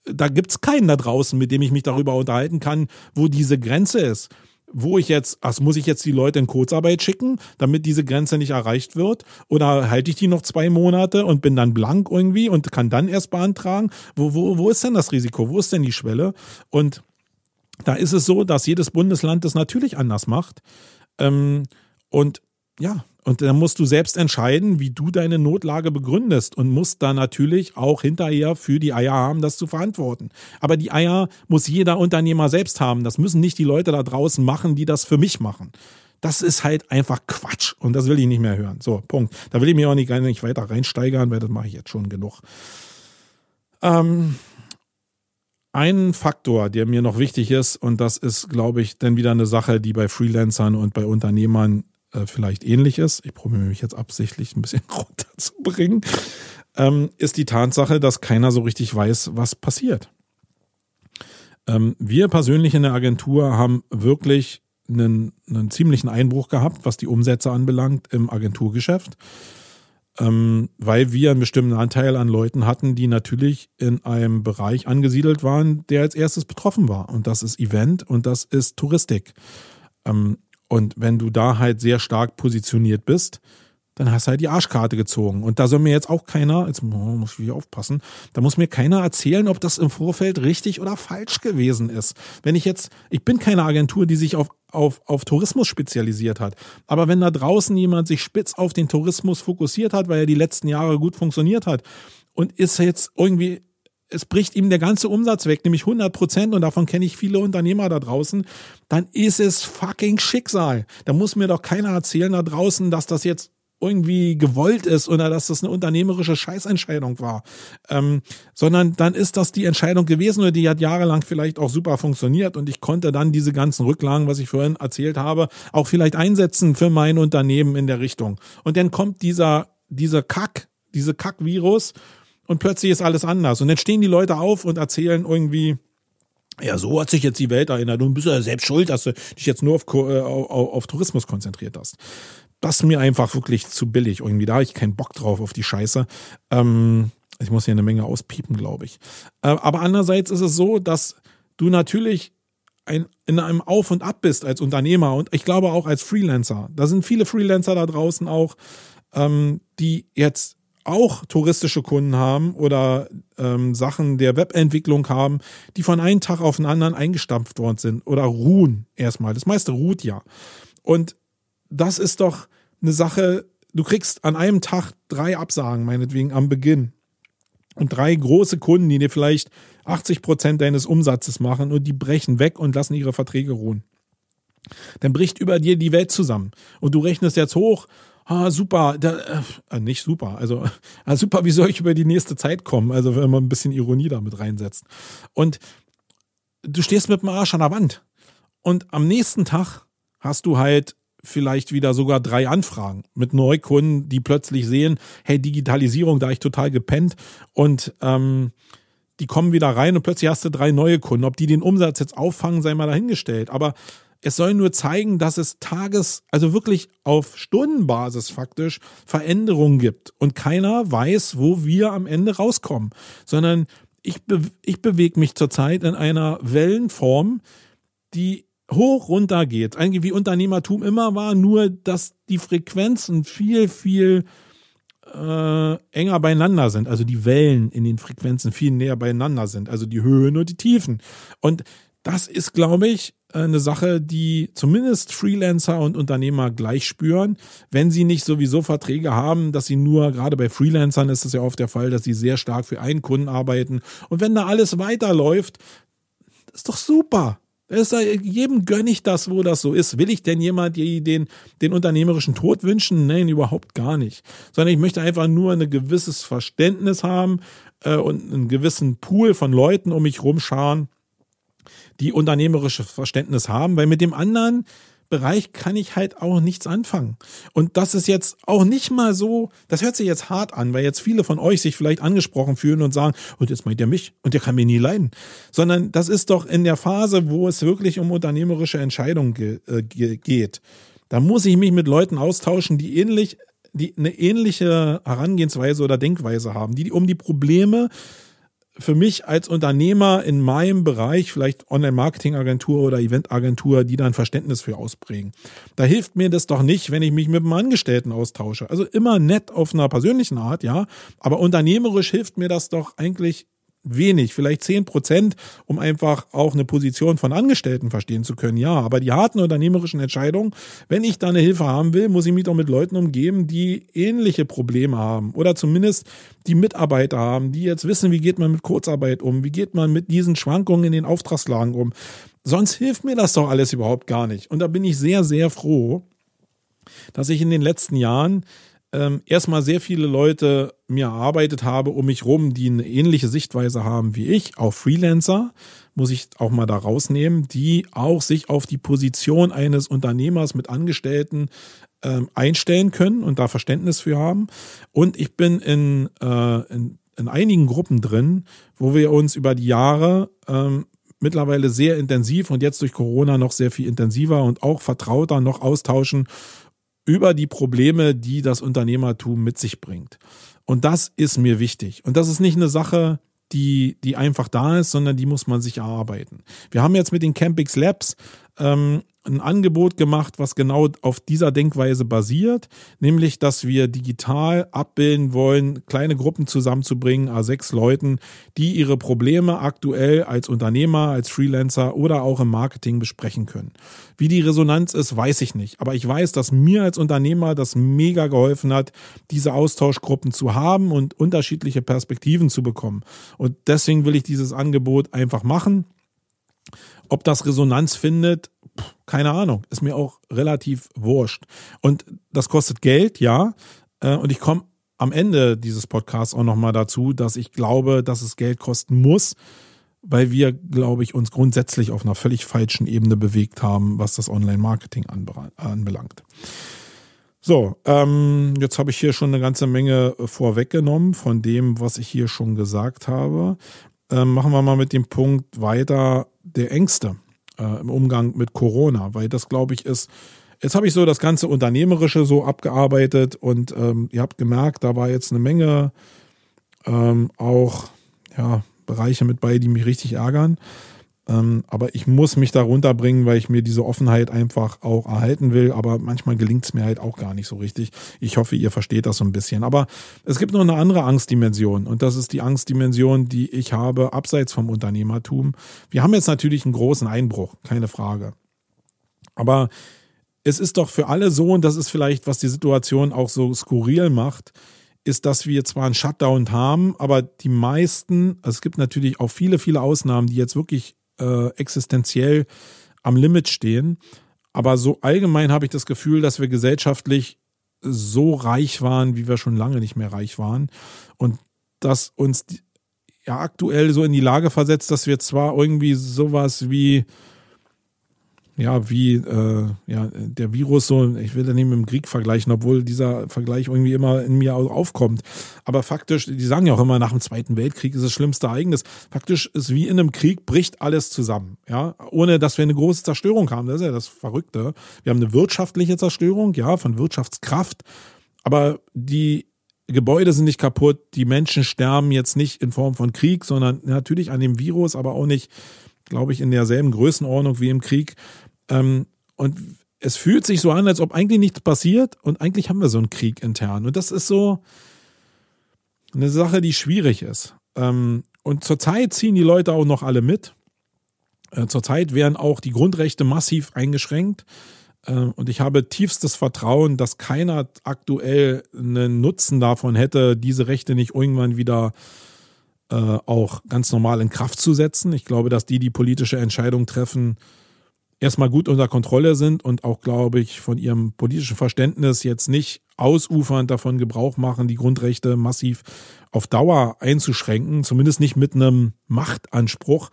da gibt's keinen da draußen, mit dem ich mich darüber unterhalten kann, wo diese Grenze ist. Wo ich jetzt, ach, muss ich jetzt die Leute in Kurzarbeit schicken, damit diese Grenze nicht erreicht wird? Oder halte ich die noch zwei Monate und bin dann blank irgendwie und kann dann erst beantragen? Wo, wo, wo ist denn das Risiko? Wo ist denn die Schwelle? Und da ist es so, dass jedes Bundesland das natürlich anders macht. Ähm, und ja, und dann musst du selbst entscheiden, wie du deine Notlage begründest und musst da natürlich auch hinterher für die Eier haben, das zu verantworten. Aber die Eier muss jeder Unternehmer selbst haben. Das müssen nicht die Leute da draußen machen, die das für mich machen. Das ist halt einfach Quatsch und das will ich nicht mehr hören. So, Punkt. Da will ich mir auch nicht, nicht weiter reinsteigern, weil das mache ich jetzt schon genug. Ähm, ein Faktor, der mir noch wichtig ist, und das ist, glaube ich, dann wieder eine Sache, die bei Freelancern und bei Unternehmern äh, vielleicht ähnlich ist, ich probiere mich jetzt absichtlich ein bisschen runterzubringen, ähm, ist die Tatsache, dass keiner so richtig weiß, was passiert. Ähm, wir persönlich in der Agentur haben wirklich einen, einen ziemlichen Einbruch gehabt, was die Umsätze anbelangt im Agenturgeschäft, ähm, weil wir einen bestimmten Anteil an Leuten hatten, die natürlich in einem Bereich angesiedelt waren, der als erstes betroffen war. Und das ist Event und das ist Touristik. Ähm, und wenn du da halt sehr stark positioniert bist, dann hast du halt die Arschkarte gezogen. Und da soll mir jetzt auch keiner, jetzt muss ich aufpassen, da muss mir keiner erzählen, ob das im Vorfeld richtig oder falsch gewesen ist. Wenn ich jetzt, ich bin keine Agentur, die sich auf, auf, auf Tourismus spezialisiert hat. Aber wenn da draußen jemand sich spitz auf den Tourismus fokussiert hat, weil er die letzten Jahre gut funktioniert hat und ist jetzt irgendwie es bricht ihm der ganze Umsatz weg, nämlich 100 Prozent und davon kenne ich viele Unternehmer da draußen, dann ist es fucking Schicksal. Da muss mir doch keiner erzählen da draußen, dass das jetzt irgendwie gewollt ist oder dass das eine unternehmerische Scheißentscheidung war, ähm, sondern dann ist das die Entscheidung gewesen oder die hat jahrelang vielleicht auch super funktioniert und ich konnte dann diese ganzen Rücklagen, was ich vorhin erzählt habe, auch vielleicht einsetzen für mein Unternehmen in der Richtung. Und dann kommt dieser, dieser Kack, diese Kack-Virus und plötzlich ist alles anders. Und dann stehen die Leute auf und erzählen irgendwie, ja, so hat sich jetzt die Welt erinnert. Du bist ja selbst schuld, dass du dich jetzt nur auf, äh, auf, auf Tourismus konzentriert hast. Das ist mir einfach wirklich zu billig irgendwie. Da habe ich keinen Bock drauf auf die Scheiße. Ähm, ich muss hier eine Menge auspiepen, glaube ich. Äh, aber andererseits ist es so, dass du natürlich ein, in einem Auf und Ab bist als Unternehmer und ich glaube auch als Freelancer. Da sind viele Freelancer da draußen auch, ähm, die jetzt auch touristische Kunden haben oder ähm, Sachen der Webentwicklung haben, die von einem Tag auf den anderen eingestampft worden sind oder ruhen erstmal. Das meiste ruht ja. Und das ist doch eine Sache, du kriegst an einem Tag drei Absagen, meinetwegen am Beginn. Und drei große Kunden, die dir vielleicht 80 Prozent deines Umsatzes machen und die brechen weg und lassen ihre Verträge ruhen. Dann bricht über dir die Welt zusammen. Und du rechnest jetzt hoch, ah, super, da, äh, nicht super, also ah, super, wie soll ich über die nächste Zeit kommen? Also wenn man ein bisschen Ironie damit reinsetzt. Und du stehst mit dem Arsch an der Wand. Und am nächsten Tag hast du halt vielleicht wieder sogar drei Anfragen mit Neukunden, die plötzlich sehen, hey, Digitalisierung, da ich total gepennt und ähm, die kommen wieder rein und plötzlich hast du drei neue Kunden. Ob die den Umsatz jetzt auffangen, sei mal dahingestellt. Aber es soll nur zeigen, dass es Tages, also wirklich auf Stundenbasis faktisch Veränderungen gibt und keiner weiß, wo wir am Ende rauskommen, sondern ich, be ich bewege mich zurzeit in einer Wellenform, die hoch runter geht. Eigentlich wie Unternehmertum immer war, nur dass die Frequenzen viel, viel äh, enger beieinander sind. Also die Wellen in den Frequenzen viel näher beieinander sind. Also die Höhen und die Tiefen. Und das ist, glaube ich, eine Sache, die zumindest Freelancer und Unternehmer gleich spüren, wenn sie nicht sowieso Verträge haben, dass sie nur, gerade bei Freelancern ist es ja oft der Fall, dass sie sehr stark für einen Kunden arbeiten. Und wenn da alles weiterläuft, ist doch super. Ist jedem gönne ich das, wo das so ist. Will ich denn jemand den, den unternehmerischen Tod wünschen? Nein, überhaupt gar nicht. Sondern ich möchte einfach nur ein gewisses Verständnis haben äh, und einen gewissen Pool von Leuten um mich rumscharen, die unternehmerisches Verständnis haben, weil mit dem anderen Bereich kann ich halt auch nichts anfangen. Und das ist jetzt auch nicht mal so, das hört sich jetzt hart an, weil jetzt viele von euch sich vielleicht angesprochen fühlen und sagen, und jetzt meint ihr mich und der kann mir nie leiden. Sondern das ist doch in der Phase, wo es wirklich um unternehmerische Entscheidungen ge äh, geht. Da muss ich mich mit Leuten austauschen, die ähnlich, die eine ähnliche Herangehensweise oder Denkweise haben, die um die Probleme für mich als Unternehmer in meinem Bereich, vielleicht Online-Marketing-Agentur oder Event-Agentur, die da ein Verständnis für ausprägen. Da hilft mir das doch nicht, wenn ich mich mit einem Angestellten austausche. Also immer nett auf einer persönlichen Art, ja. Aber unternehmerisch hilft mir das doch eigentlich wenig, vielleicht zehn Prozent, um einfach auch eine Position von Angestellten verstehen zu können. Ja, aber die harten unternehmerischen Entscheidungen, wenn ich da eine Hilfe haben will, muss ich mich doch mit Leuten umgeben, die ähnliche Probleme haben oder zumindest die Mitarbeiter haben, die jetzt wissen, wie geht man mit Kurzarbeit um, wie geht man mit diesen Schwankungen in den Auftragslagen um. Sonst hilft mir das doch alles überhaupt gar nicht. Und da bin ich sehr, sehr froh, dass ich in den letzten Jahren ähm, erstmal sehr viele Leute mir erarbeitet habe um mich rum, die eine ähnliche Sichtweise haben wie ich, auch Freelancer, muss ich auch mal da rausnehmen, die auch sich auf die Position eines Unternehmers mit Angestellten ähm, einstellen können und da Verständnis für haben. Und ich bin in, äh, in, in einigen Gruppen drin, wo wir uns über die Jahre ähm, mittlerweile sehr intensiv und jetzt durch Corona noch sehr viel intensiver und auch vertrauter noch austauschen über die Probleme, die das Unternehmertum mit sich bringt. Und das ist mir wichtig. Und das ist nicht eine Sache, die, die einfach da ist, sondern die muss man sich erarbeiten. Wir haben jetzt mit den Campix Labs ähm, ein Angebot gemacht, was genau auf dieser Denkweise basiert, nämlich, dass wir digital abbilden wollen, kleine Gruppen zusammenzubringen, a sechs Leuten, die ihre Probleme aktuell als Unternehmer, als Freelancer oder auch im Marketing besprechen können. Wie die Resonanz ist, weiß ich nicht. Aber ich weiß, dass mir als Unternehmer das mega geholfen hat, diese Austauschgruppen zu haben und unterschiedliche Perspektiven zu bekommen. Und deswegen will ich dieses Angebot einfach machen. Ob das Resonanz findet, keine Ahnung, ist mir auch relativ wurscht. Und das kostet Geld, ja. Äh, und ich komme am Ende dieses Podcasts auch nochmal dazu, dass ich glaube, dass es Geld kosten muss, weil wir, glaube ich, uns grundsätzlich auf einer völlig falschen Ebene bewegt haben, was das Online-Marketing anbelangt. So, ähm, jetzt habe ich hier schon eine ganze Menge vorweggenommen von dem, was ich hier schon gesagt habe. Ähm, machen wir mal mit dem Punkt weiter der Ängste äh, im Umgang mit Corona, weil das, glaube ich, ist. Jetzt habe ich so das ganze Unternehmerische so abgearbeitet und ähm, ihr habt gemerkt, da war jetzt eine Menge ähm, auch ja, Bereiche mit bei, die mich richtig ärgern. Ähm, aber ich muss mich da runterbringen, weil ich mir diese Offenheit einfach auch erhalten will. Aber manchmal gelingt es mir halt auch gar nicht so richtig. Ich hoffe, ihr versteht das so ein bisschen. Aber es gibt noch eine andere Angstdimension. Und das ist die Angstdimension, die ich habe abseits vom Unternehmertum. Wir haben jetzt natürlich einen großen Einbruch, keine Frage. Aber es ist doch für alle so, und das ist vielleicht, was die Situation auch so skurril macht, ist, dass wir zwar einen Shutdown haben, aber die meisten, also es gibt natürlich auch viele, viele Ausnahmen, die jetzt wirklich äh, existenziell am Limit stehen. Aber so allgemein habe ich das Gefühl, dass wir gesellschaftlich so reich waren, wie wir schon lange nicht mehr reich waren. Und dass uns ja aktuell so in die Lage versetzt, dass wir zwar irgendwie sowas wie ja, wie äh, ja, der Virus so, ich will da nicht mit dem Krieg vergleichen, obwohl dieser Vergleich irgendwie immer in mir aufkommt. Aber faktisch, die sagen ja auch immer, nach dem Zweiten Weltkrieg ist das schlimmste Ereignis. Faktisch ist wie in einem Krieg, bricht alles zusammen. Ja, ohne dass wir eine große Zerstörung haben. Das ist ja das Verrückte. Wir haben eine wirtschaftliche Zerstörung, ja, von Wirtschaftskraft. Aber die Gebäude sind nicht kaputt, die Menschen sterben jetzt nicht in Form von Krieg, sondern natürlich an dem Virus, aber auch nicht, glaube ich, in derselben Größenordnung wie im Krieg. Ähm, und es fühlt sich so an, als ob eigentlich nichts passiert und eigentlich haben wir so einen Krieg intern. Und das ist so eine Sache, die schwierig ist. Ähm, und zurzeit ziehen die Leute auch noch alle mit. Äh, zurzeit werden auch die Grundrechte massiv eingeschränkt. Äh, und ich habe tiefstes Vertrauen, dass keiner aktuell einen Nutzen davon hätte, diese Rechte nicht irgendwann wieder äh, auch ganz normal in Kraft zu setzen. Ich glaube, dass die, die politische Entscheidung treffen, erstmal gut unter Kontrolle sind und auch, glaube ich, von ihrem politischen Verständnis jetzt nicht ausufernd davon Gebrauch machen, die Grundrechte massiv auf Dauer einzuschränken, zumindest nicht mit einem Machtanspruch,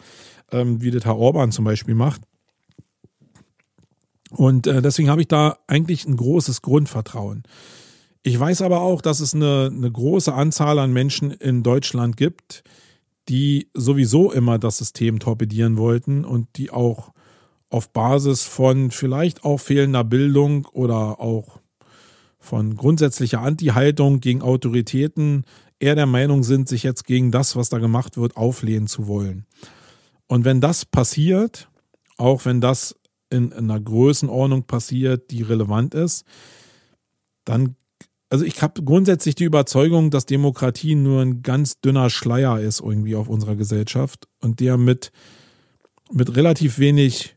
ähm, wie das Herr Orban zum Beispiel macht. Und äh, deswegen habe ich da eigentlich ein großes Grundvertrauen. Ich weiß aber auch, dass es eine, eine große Anzahl an Menschen in Deutschland gibt, die sowieso immer das System torpedieren wollten und die auch auf Basis von vielleicht auch fehlender Bildung oder auch von grundsätzlicher Anti-Haltung gegen Autoritäten eher der Meinung sind, sich jetzt gegen das, was da gemacht wird, auflehnen zu wollen. Und wenn das passiert, auch wenn das in, in einer Größenordnung passiert, die relevant ist, dann, also ich habe grundsätzlich die Überzeugung, dass Demokratie nur ein ganz dünner Schleier ist irgendwie auf unserer Gesellschaft und der mit, mit relativ wenig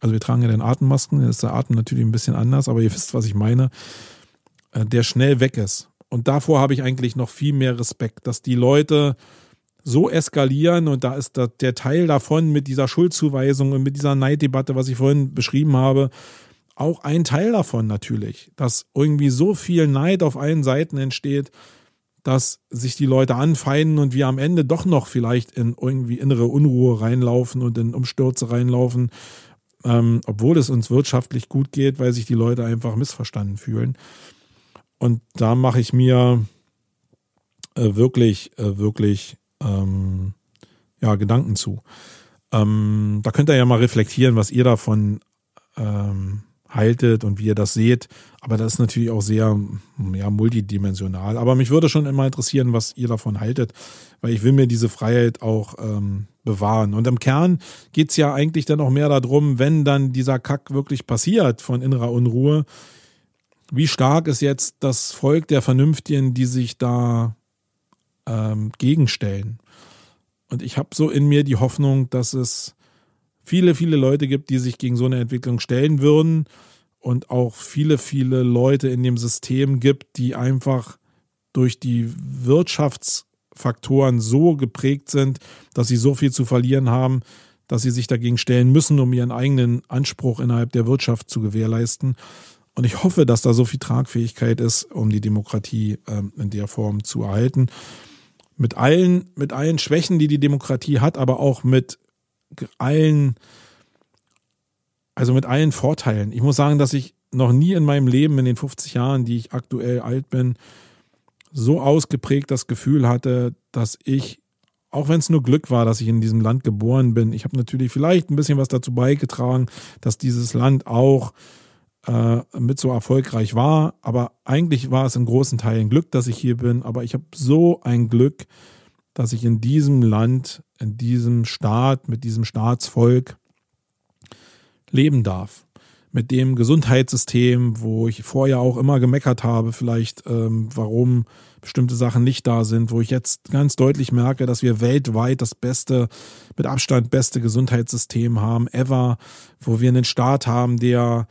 also wir tragen ja dann Atemmasken, ist der Atem natürlich ein bisschen anders, aber ihr wisst, was ich meine, äh, der schnell weg ist. Und davor habe ich eigentlich noch viel mehr Respekt, dass die Leute so eskalieren und da ist der Teil davon mit dieser Schuldzuweisung und mit dieser Neiddebatte, was ich vorhin beschrieben habe, auch ein Teil davon natürlich, dass irgendwie so viel Neid auf allen Seiten entsteht, dass sich die Leute anfeinden und wir am Ende doch noch vielleicht in irgendwie innere Unruhe reinlaufen und in Umstürze reinlaufen, ähm, obwohl es uns wirtschaftlich gut geht, weil sich die Leute einfach missverstanden fühlen. Und da mache ich mir äh, wirklich, äh, wirklich ähm, ja, Gedanken zu. Ähm, da könnt ihr ja mal reflektieren, was ihr davon ähm, haltet und wie ihr das seht. Aber das ist natürlich auch sehr ja, multidimensional. Aber mich würde schon immer interessieren, was ihr davon haltet, weil ich will mir diese Freiheit auch ähm, bewahren. Und im Kern geht's ja eigentlich dann auch mehr darum, wenn dann dieser Kack wirklich passiert von innerer Unruhe, wie stark ist jetzt das Volk der Vernünftigen, die sich da ähm, gegenstellen. Und ich habe so in mir die Hoffnung, dass es viele, viele Leute gibt, die sich gegen so eine Entwicklung stellen würden und auch viele, viele Leute in dem System gibt, die einfach durch die Wirtschaftsfaktoren so geprägt sind, dass sie so viel zu verlieren haben, dass sie sich dagegen stellen müssen, um ihren eigenen Anspruch innerhalb der Wirtschaft zu gewährleisten. Und ich hoffe, dass da so viel Tragfähigkeit ist, um die Demokratie ähm, in der Form zu erhalten. Mit allen, mit allen Schwächen, die die Demokratie hat, aber auch mit allen, also mit allen Vorteilen. Ich muss sagen, dass ich noch nie in meinem Leben, in den 50 Jahren, die ich aktuell alt bin, so ausgeprägt das Gefühl hatte, dass ich, auch wenn es nur Glück war, dass ich in diesem Land geboren bin, ich habe natürlich vielleicht ein bisschen was dazu beigetragen, dass dieses Land auch äh, mit so erfolgreich war. Aber eigentlich war es in großen Teilen Glück, dass ich hier bin. Aber ich habe so ein Glück, dass ich in diesem Land, in diesem Staat, mit diesem Staatsvolk leben darf. Mit dem Gesundheitssystem, wo ich vorher auch immer gemeckert habe, vielleicht, ähm, warum bestimmte Sachen nicht da sind, wo ich jetzt ganz deutlich merke, dass wir weltweit das beste, mit Abstand beste Gesundheitssystem haben, ever, wo wir einen Staat haben, der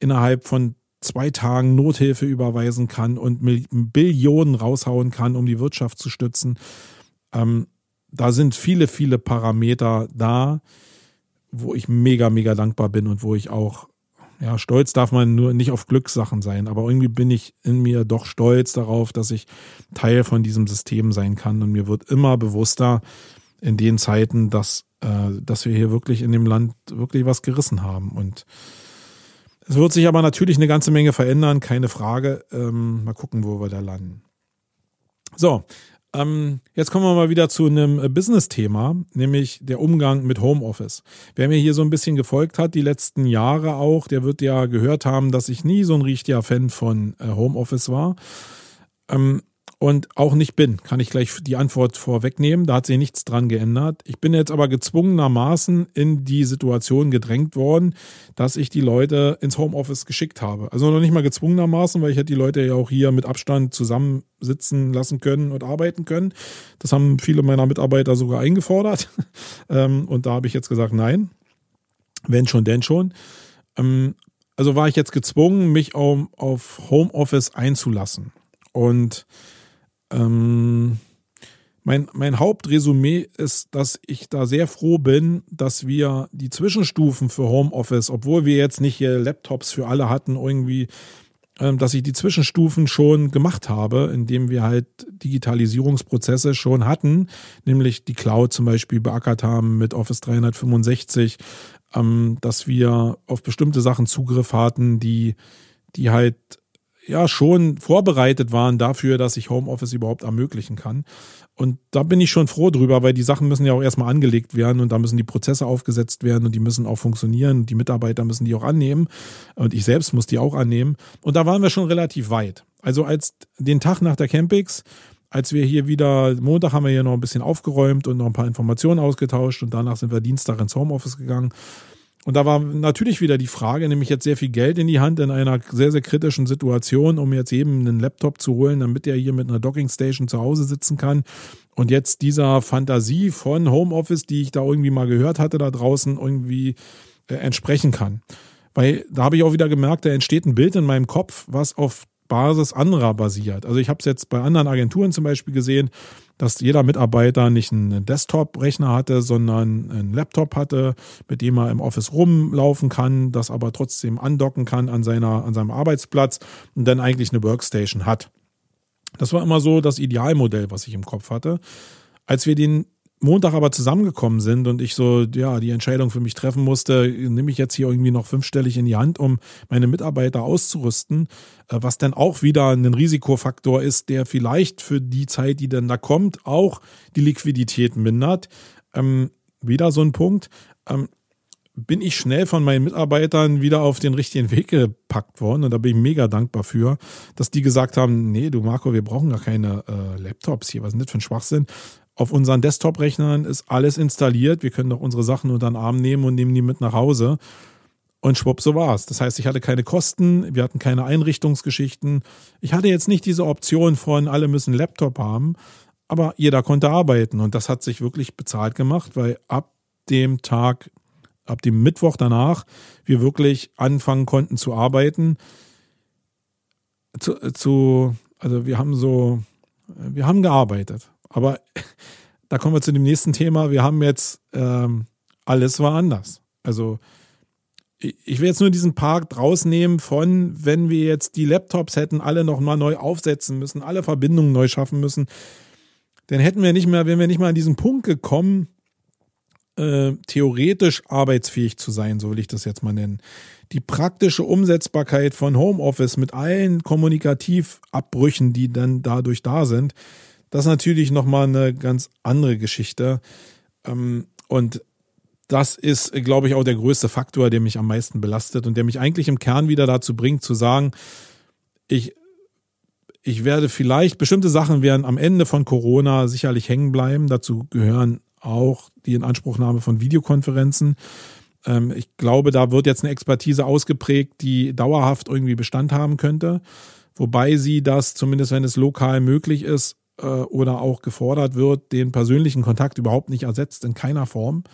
innerhalb von zwei Tagen Nothilfe überweisen kann und Billionen raushauen kann, um die Wirtschaft zu stützen. Ähm, da sind viele, viele Parameter da, wo ich mega, mega dankbar bin und wo ich auch, ja, stolz darf man nur nicht auf Glückssachen sein, aber irgendwie bin ich in mir doch stolz darauf, dass ich Teil von diesem System sein kann und mir wird immer bewusster in den Zeiten, dass, äh, dass wir hier wirklich in dem Land wirklich was gerissen haben und es wird sich aber natürlich eine ganze Menge verändern, keine Frage. Ähm, mal gucken, wo wir da landen. So, ähm, jetzt kommen wir mal wieder zu einem äh, Business-Thema, nämlich der Umgang mit Homeoffice. Wer mir hier so ein bisschen gefolgt hat, die letzten Jahre auch, der wird ja gehört haben, dass ich nie so ein richtiger Fan von äh, Homeoffice war. Ähm, und auch nicht bin. Kann ich gleich die Antwort vorwegnehmen. Da hat sich nichts dran geändert. Ich bin jetzt aber gezwungenermaßen in die Situation gedrängt worden, dass ich die Leute ins Homeoffice geschickt habe. Also noch nicht mal gezwungenermaßen, weil ich hätte die Leute ja auch hier mit Abstand zusammensitzen lassen können und arbeiten können. Das haben viele meiner Mitarbeiter sogar eingefordert. Ähm, und da habe ich jetzt gesagt, nein. Wenn schon, denn schon. Ähm, also war ich jetzt gezwungen, mich auf Homeoffice einzulassen. Und ähm, mein, mein Hauptresümee ist, dass ich da sehr froh bin, dass wir die Zwischenstufen für Homeoffice, obwohl wir jetzt nicht hier Laptops für alle hatten, irgendwie, ähm, dass ich die Zwischenstufen schon gemacht habe, indem wir halt Digitalisierungsprozesse schon hatten, nämlich die Cloud zum Beispiel beackert haben mit Office 365, ähm, dass wir auf bestimmte Sachen Zugriff hatten, die, die halt ja schon vorbereitet waren dafür, dass ich Homeoffice überhaupt ermöglichen kann. Und da bin ich schon froh drüber, weil die Sachen müssen ja auch erstmal angelegt werden und da müssen die Prozesse aufgesetzt werden und die müssen auch funktionieren und die Mitarbeiter müssen die auch annehmen und ich selbst muss die auch annehmen. Und da waren wir schon relativ weit. Also als den Tag nach der Campix, als wir hier wieder, Montag haben wir hier noch ein bisschen aufgeräumt und noch ein paar Informationen ausgetauscht und danach sind wir Dienstag ins Homeoffice gegangen. Und da war natürlich wieder die Frage, nämlich jetzt sehr viel Geld in die Hand in einer sehr, sehr kritischen Situation, um jetzt eben einen Laptop zu holen, damit er hier mit einer Dockingstation zu Hause sitzen kann. Und jetzt dieser Fantasie von Homeoffice, die ich da irgendwie mal gehört hatte da draußen, irgendwie äh, entsprechen kann. Weil da habe ich auch wieder gemerkt, da entsteht ein Bild in meinem Kopf, was auf Basis anderer basiert. Also ich habe es jetzt bei anderen Agenturen zum Beispiel gesehen, dass jeder Mitarbeiter nicht einen Desktop-Rechner hatte, sondern einen Laptop hatte, mit dem er im Office rumlaufen kann, das aber trotzdem andocken kann an, seiner, an seinem Arbeitsplatz und dann eigentlich eine Workstation hat. Das war immer so das Idealmodell, was ich im Kopf hatte. Als wir den Montag aber zusammengekommen sind und ich so, ja, die Entscheidung für mich treffen musste, nehme ich jetzt hier irgendwie noch fünfstellig in die Hand, um meine Mitarbeiter auszurüsten, äh, was dann auch wieder ein Risikofaktor ist, der vielleicht für die Zeit, die dann da kommt, auch die Liquidität mindert. Ähm, wieder so ein Punkt. Ähm, bin ich schnell von meinen Mitarbeitern wieder auf den richtigen Weg gepackt worden und da bin ich mega dankbar für, dass die gesagt haben, nee, du Marco, wir brauchen gar keine äh, Laptops hier, was ist denn das für ein Schwachsinn? Auf unseren Desktop-Rechnern ist alles installiert. Wir können doch unsere Sachen unter den Arm nehmen und nehmen die mit nach Hause. Und schwupp, so war's. Das heißt, ich hatte keine Kosten, wir hatten keine Einrichtungsgeschichten. Ich hatte jetzt nicht diese Option von, alle müssen Laptop haben, aber jeder konnte arbeiten. Und das hat sich wirklich bezahlt gemacht, weil ab dem Tag, ab dem Mittwoch danach, wir wirklich anfangen konnten zu arbeiten. Zu, zu also wir haben so, wir haben gearbeitet. Aber da kommen wir zu dem nächsten Thema. Wir haben jetzt, ähm, alles war anders. Also ich will jetzt nur diesen Park rausnehmen von, wenn wir jetzt die Laptops hätten alle nochmal neu aufsetzen müssen, alle Verbindungen neu schaffen müssen, dann hätten wir nicht mehr, wären wir nicht mal an diesen Punkt gekommen, äh, theoretisch arbeitsfähig zu sein, so will ich das jetzt mal nennen. Die praktische Umsetzbarkeit von Homeoffice mit allen Kommunikativabbrüchen, die dann dadurch da sind, das ist natürlich nochmal eine ganz andere Geschichte. Ähm, und das ist, glaube ich, auch der größte Faktor, der mich am meisten belastet und der mich eigentlich im Kern wieder dazu bringt, zu sagen, ich, ich werde vielleicht, bestimmte Sachen werden am Ende von Corona sicherlich hängen bleiben. Dazu gehören auch die Inanspruchnahme von Videokonferenzen. Ähm, ich glaube, da wird jetzt eine Expertise ausgeprägt, die dauerhaft irgendwie Bestand haben könnte. Wobei sie das, zumindest wenn es lokal möglich ist, äh, oder auch gefordert wird, den persönlichen Kontakt überhaupt nicht ersetzt, in keiner Form.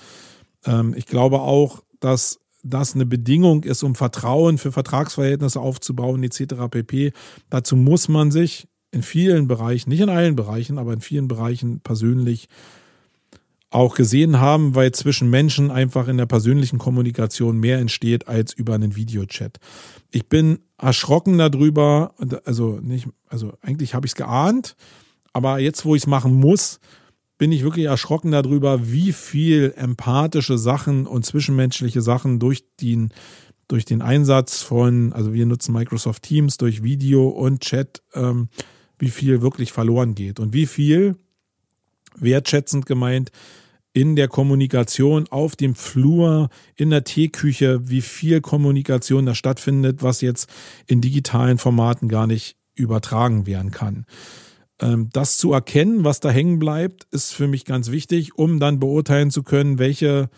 Ähm, ich glaube auch, dass das eine Bedingung ist, um Vertrauen für Vertragsverhältnisse aufzubauen, etc. pp. Dazu muss man sich in vielen Bereichen, nicht in allen Bereichen, aber in vielen Bereichen persönlich auch gesehen haben, weil zwischen Menschen einfach in der persönlichen Kommunikation mehr entsteht als über einen Videochat. Ich bin erschrocken darüber, also nicht, also eigentlich habe ich es geahnt, aber jetzt, wo ich es machen muss, bin ich wirklich erschrocken darüber, wie viel empathische Sachen und zwischenmenschliche Sachen durch den, durch den Einsatz von, also wir nutzen Microsoft Teams durch Video und Chat, ähm, wie viel wirklich verloren geht und wie viel wertschätzend gemeint in der Kommunikation auf dem Flur, in der Teeküche, wie viel Kommunikation da stattfindet, was jetzt in digitalen Formaten gar nicht übertragen werden kann. Ähm, das zu erkennen, was da hängen bleibt, ist für mich ganz wichtig, um dann beurteilen zu können, welche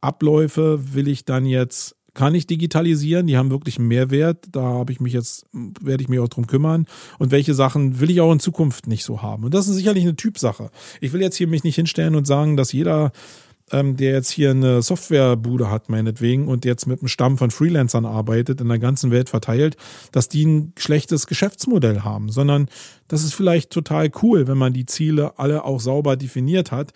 Abläufe will ich dann jetzt kann ich digitalisieren, die haben wirklich einen Mehrwert, da habe ich mich jetzt, werde ich mich auch drum kümmern. Und welche Sachen will ich auch in Zukunft nicht so haben? Und das ist sicherlich eine Typsache. Ich will jetzt hier mich nicht hinstellen und sagen, dass jeder ähm, der jetzt hier eine Softwarebude hat, meinetwegen, und jetzt mit einem Stamm von Freelancern arbeitet, in der ganzen Welt verteilt, dass die ein schlechtes Geschäftsmodell haben, sondern das ist vielleicht total cool, wenn man die Ziele alle auch sauber definiert hat.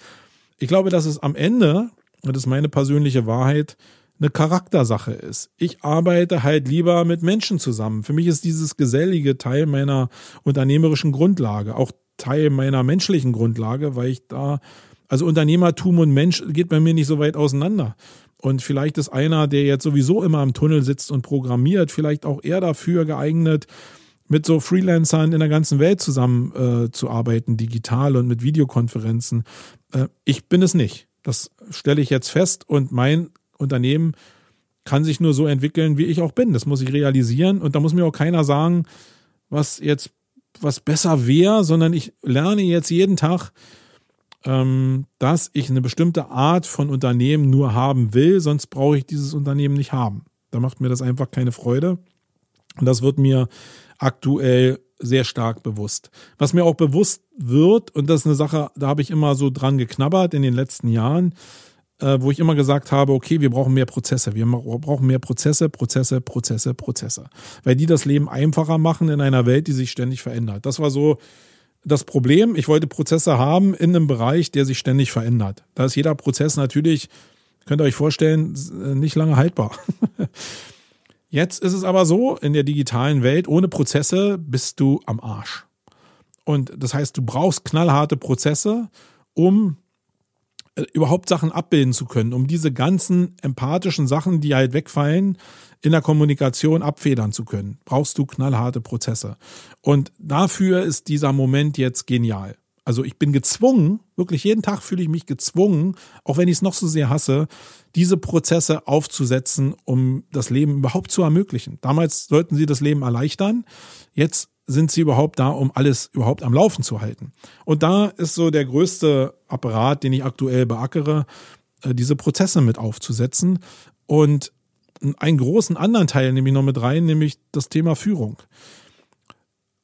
Ich glaube, dass es am Ende, und das ist meine persönliche Wahrheit, eine Charaktersache ist. Ich arbeite halt lieber mit Menschen zusammen. Für mich ist dieses gesellige Teil meiner unternehmerischen Grundlage, auch Teil meiner menschlichen Grundlage, weil ich da also Unternehmertum und Mensch geht bei mir nicht so weit auseinander. Und vielleicht ist einer, der jetzt sowieso immer im Tunnel sitzt und programmiert, vielleicht auch eher dafür geeignet, mit so Freelancern in der ganzen Welt zusammen äh, digital und mit Videokonferenzen. Äh, ich bin es nicht. Das stelle ich jetzt fest und mein Unternehmen kann sich nur so entwickeln, wie ich auch bin. Das muss ich realisieren und da muss mir auch keiner sagen, was jetzt was besser wäre, sondern ich lerne jetzt jeden Tag, dass ich eine bestimmte Art von Unternehmen nur haben will, sonst brauche ich dieses Unternehmen nicht haben. Da macht mir das einfach keine Freude. Und das wird mir aktuell sehr stark bewusst. Was mir auch bewusst wird, und das ist eine Sache, da habe ich immer so dran geknabbert in den letzten Jahren, äh, wo ich immer gesagt habe, okay, wir brauchen mehr Prozesse, wir brauchen mehr Prozesse, Prozesse, Prozesse, Prozesse, weil die das Leben einfacher machen in einer Welt, die sich ständig verändert. Das war so das Problem, ich wollte Prozesse haben in einem Bereich, der sich ständig verändert. Da ist jeder Prozess natürlich, könnt ihr euch vorstellen, nicht lange haltbar. Jetzt ist es aber so, in der digitalen Welt, ohne Prozesse bist du am Arsch. Und das heißt, du brauchst knallharte Prozesse, um äh, überhaupt Sachen abbilden zu können, um diese ganzen empathischen Sachen, die halt wegfallen, in der Kommunikation abfedern zu können, brauchst du knallharte Prozesse. Und dafür ist dieser Moment jetzt genial. Also ich bin gezwungen, wirklich jeden Tag fühle ich mich gezwungen, auch wenn ich es noch so sehr hasse, diese Prozesse aufzusetzen, um das Leben überhaupt zu ermöglichen. Damals sollten sie das Leben erleichtern. Jetzt sind sie überhaupt da, um alles überhaupt am Laufen zu halten? Und da ist so der größte Apparat, den ich aktuell beackere, äh, diese Prozesse mit aufzusetzen. Und einen großen anderen Teil nehme ich noch mit rein, nämlich das Thema Führung.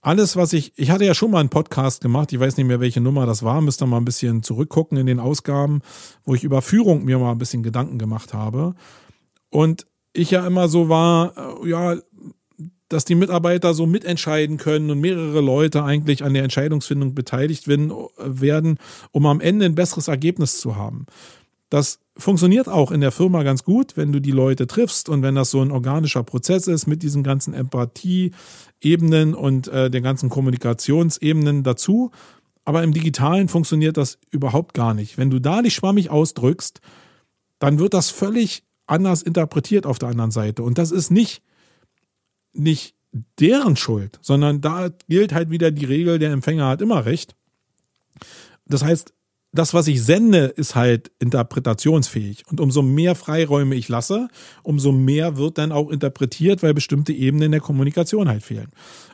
Alles, was ich, ich hatte ja schon mal einen Podcast gemacht, ich weiß nicht mehr, welche Nummer das war, müsste mal ein bisschen zurückgucken in den Ausgaben, wo ich über Führung mir mal ein bisschen Gedanken gemacht habe. Und ich ja immer so war, äh, ja, dass die Mitarbeiter so mitentscheiden können und mehrere Leute eigentlich an der Entscheidungsfindung beteiligt werden, um am Ende ein besseres Ergebnis zu haben. Das funktioniert auch in der Firma ganz gut, wenn du die Leute triffst und wenn das so ein organischer Prozess ist mit diesen ganzen Empathie-Ebenen und äh, den ganzen Kommunikationsebenen dazu. Aber im Digitalen funktioniert das überhaupt gar nicht. Wenn du da dich schwammig ausdrückst, dann wird das völlig anders interpretiert auf der anderen Seite. Und das ist nicht nicht deren Schuld, sondern da gilt halt wieder die Regel, der Empfänger hat immer recht. Das heißt, das, was ich sende, ist halt interpretationsfähig. Und umso mehr Freiräume ich lasse, umso mehr wird dann auch interpretiert, weil bestimmte Ebenen der Kommunikation halt fehlen.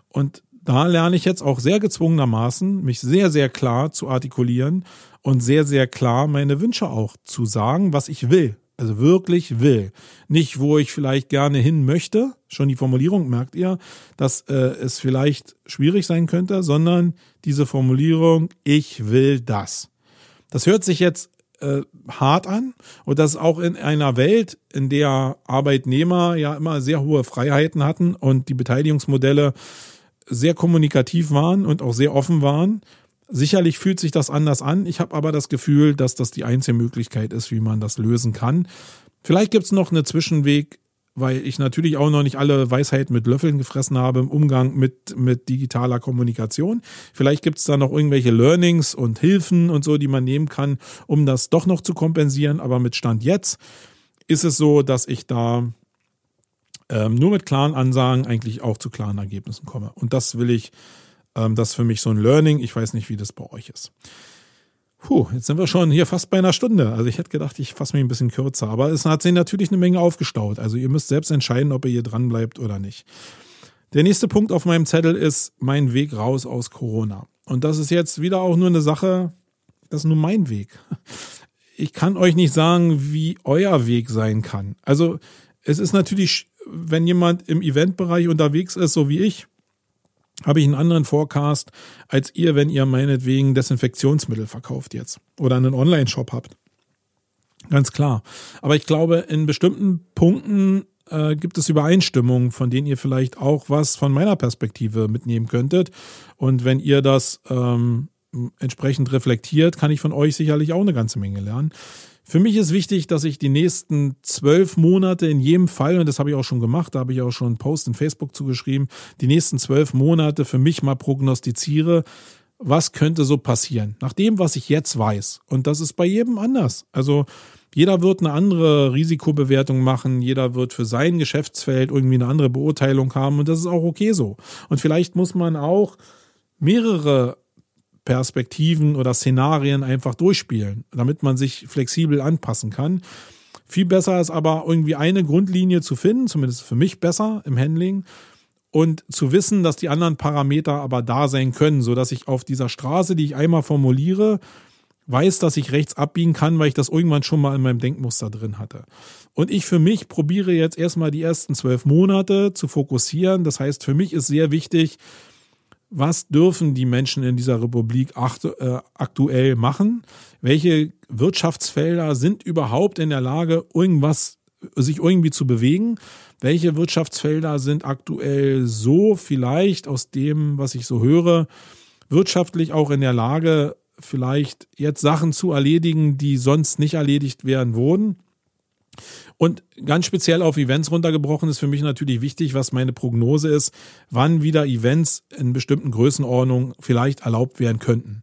Und da lerne ich jetzt auch sehr gezwungenermaßen, mich sehr, sehr klar zu artikulieren und sehr, sehr klar meine Wünsche auch zu sagen, was ich will. Also wirklich will. Nicht, wo ich vielleicht gerne hin möchte, schon die Formulierung merkt ihr, dass äh, es vielleicht schwierig sein könnte, sondern diese Formulierung, ich will das. Das hört sich jetzt äh, hart an und das auch in einer Welt, in der Arbeitnehmer ja immer sehr hohe Freiheiten hatten und die Beteiligungsmodelle sehr kommunikativ waren und auch sehr offen waren, Sicherlich fühlt sich das anders an. Ich habe aber das Gefühl, dass das die einzige Möglichkeit ist, wie man das lösen kann. Vielleicht gibt es noch einen Zwischenweg, weil ich natürlich auch noch nicht alle Weisheiten mit Löffeln gefressen habe im Umgang mit, mit digitaler Kommunikation. Vielleicht gibt es da noch irgendwelche Learnings und Hilfen und so, die man nehmen kann, um das doch noch zu kompensieren. Aber mit Stand jetzt ist es so, dass ich da ähm, nur mit klaren Ansagen eigentlich auch zu klaren Ergebnissen komme. Und das will ich ähm, das ist für mich so ein Learning. Ich weiß nicht, wie das bei euch ist. Puh, jetzt sind wir schon hier fast bei einer Stunde. Also ich hätte gedacht, ich fasse mich ein bisschen kürzer. Aber es hat sich natürlich eine Menge aufgestaut. Also ihr müsst selbst entscheiden, ob ihr hier dran bleibt oder nicht. Der nächste Punkt auf meinem Zettel ist mein Weg raus aus Corona. Und das ist jetzt wieder auch nur eine Sache, das ist nur mein Weg. Ich kann euch nicht sagen, wie euer Weg sein kann. Also es ist natürlich, wenn jemand im Eventbereich unterwegs ist, so wie ich, habe ich einen anderen Forecast als ihr, wenn ihr meinetwegen Desinfektionsmittel verkauft jetzt oder einen Online-Shop habt. Ganz klar. Aber ich glaube, in bestimmten Punkten äh, gibt es Übereinstimmungen, von denen ihr vielleicht auch was von meiner Perspektive mitnehmen könntet. Und wenn ihr das ähm, entsprechend reflektiert, kann ich von euch sicherlich auch eine ganze Menge lernen. Für mich ist wichtig, dass ich die nächsten zwölf Monate in jedem Fall, und das habe ich auch schon gemacht, da habe ich auch schon einen Post in Facebook zugeschrieben, die nächsten zwölf Monate für mich mal prognostiziere, was könnte so passieren, nach dem, was ich jetzt weiß. Und das ist bei jedem anders. Also jeder wird eine andere Risikobewertung machen, jeder wird für sein Geschäftsfeld irgendwie eine andere Beurteilung haben und das ist auch okay so. Und vielleicht muss man auch mehrere Perspektiven oder Szenarien einfach durchspielen, damit man sich flexibel anpassen kann. Viel besser ist aber irgendwie eine Grundlinie zu finden, zumindest für mich besser im Handling und zu wissen, dass die anderen Parameter aber da sein können, so dass ich auf dieser Straße, die ich einmal formuliere, weiß, dass ich rechts abbiegen kann, weil ich das irgendwann schon mal in meinem Denkmuster drin hatte. Und ich für mich probiere jetzt erstmal die ersten zwölf Monate zu fokussieren. Das heißt, für mich ist sehr wichtig, was dürfen die Menschen in dieser Republik äh, aktuell machen? Welche Wirtschaftsfelder sind überhaupt in der Lage, irgendwas, sich irgendwie zu bewegen? Welche Wirtschaftsfelder sind aktuell so vielleicht aus dem, was ich so höre, wirtschaftlich auch in der Lage, vielleicht jetzt Sachen zu erledigen, die sonst nicht erledigt werden wurden? Und ganz speziell auf Events runtergebrochen ist für mich natürlich wichtig, was meine Prognose ist, wann wieder Events in bestimmten Größenordnungen vielleicht erlaubt werden könnten.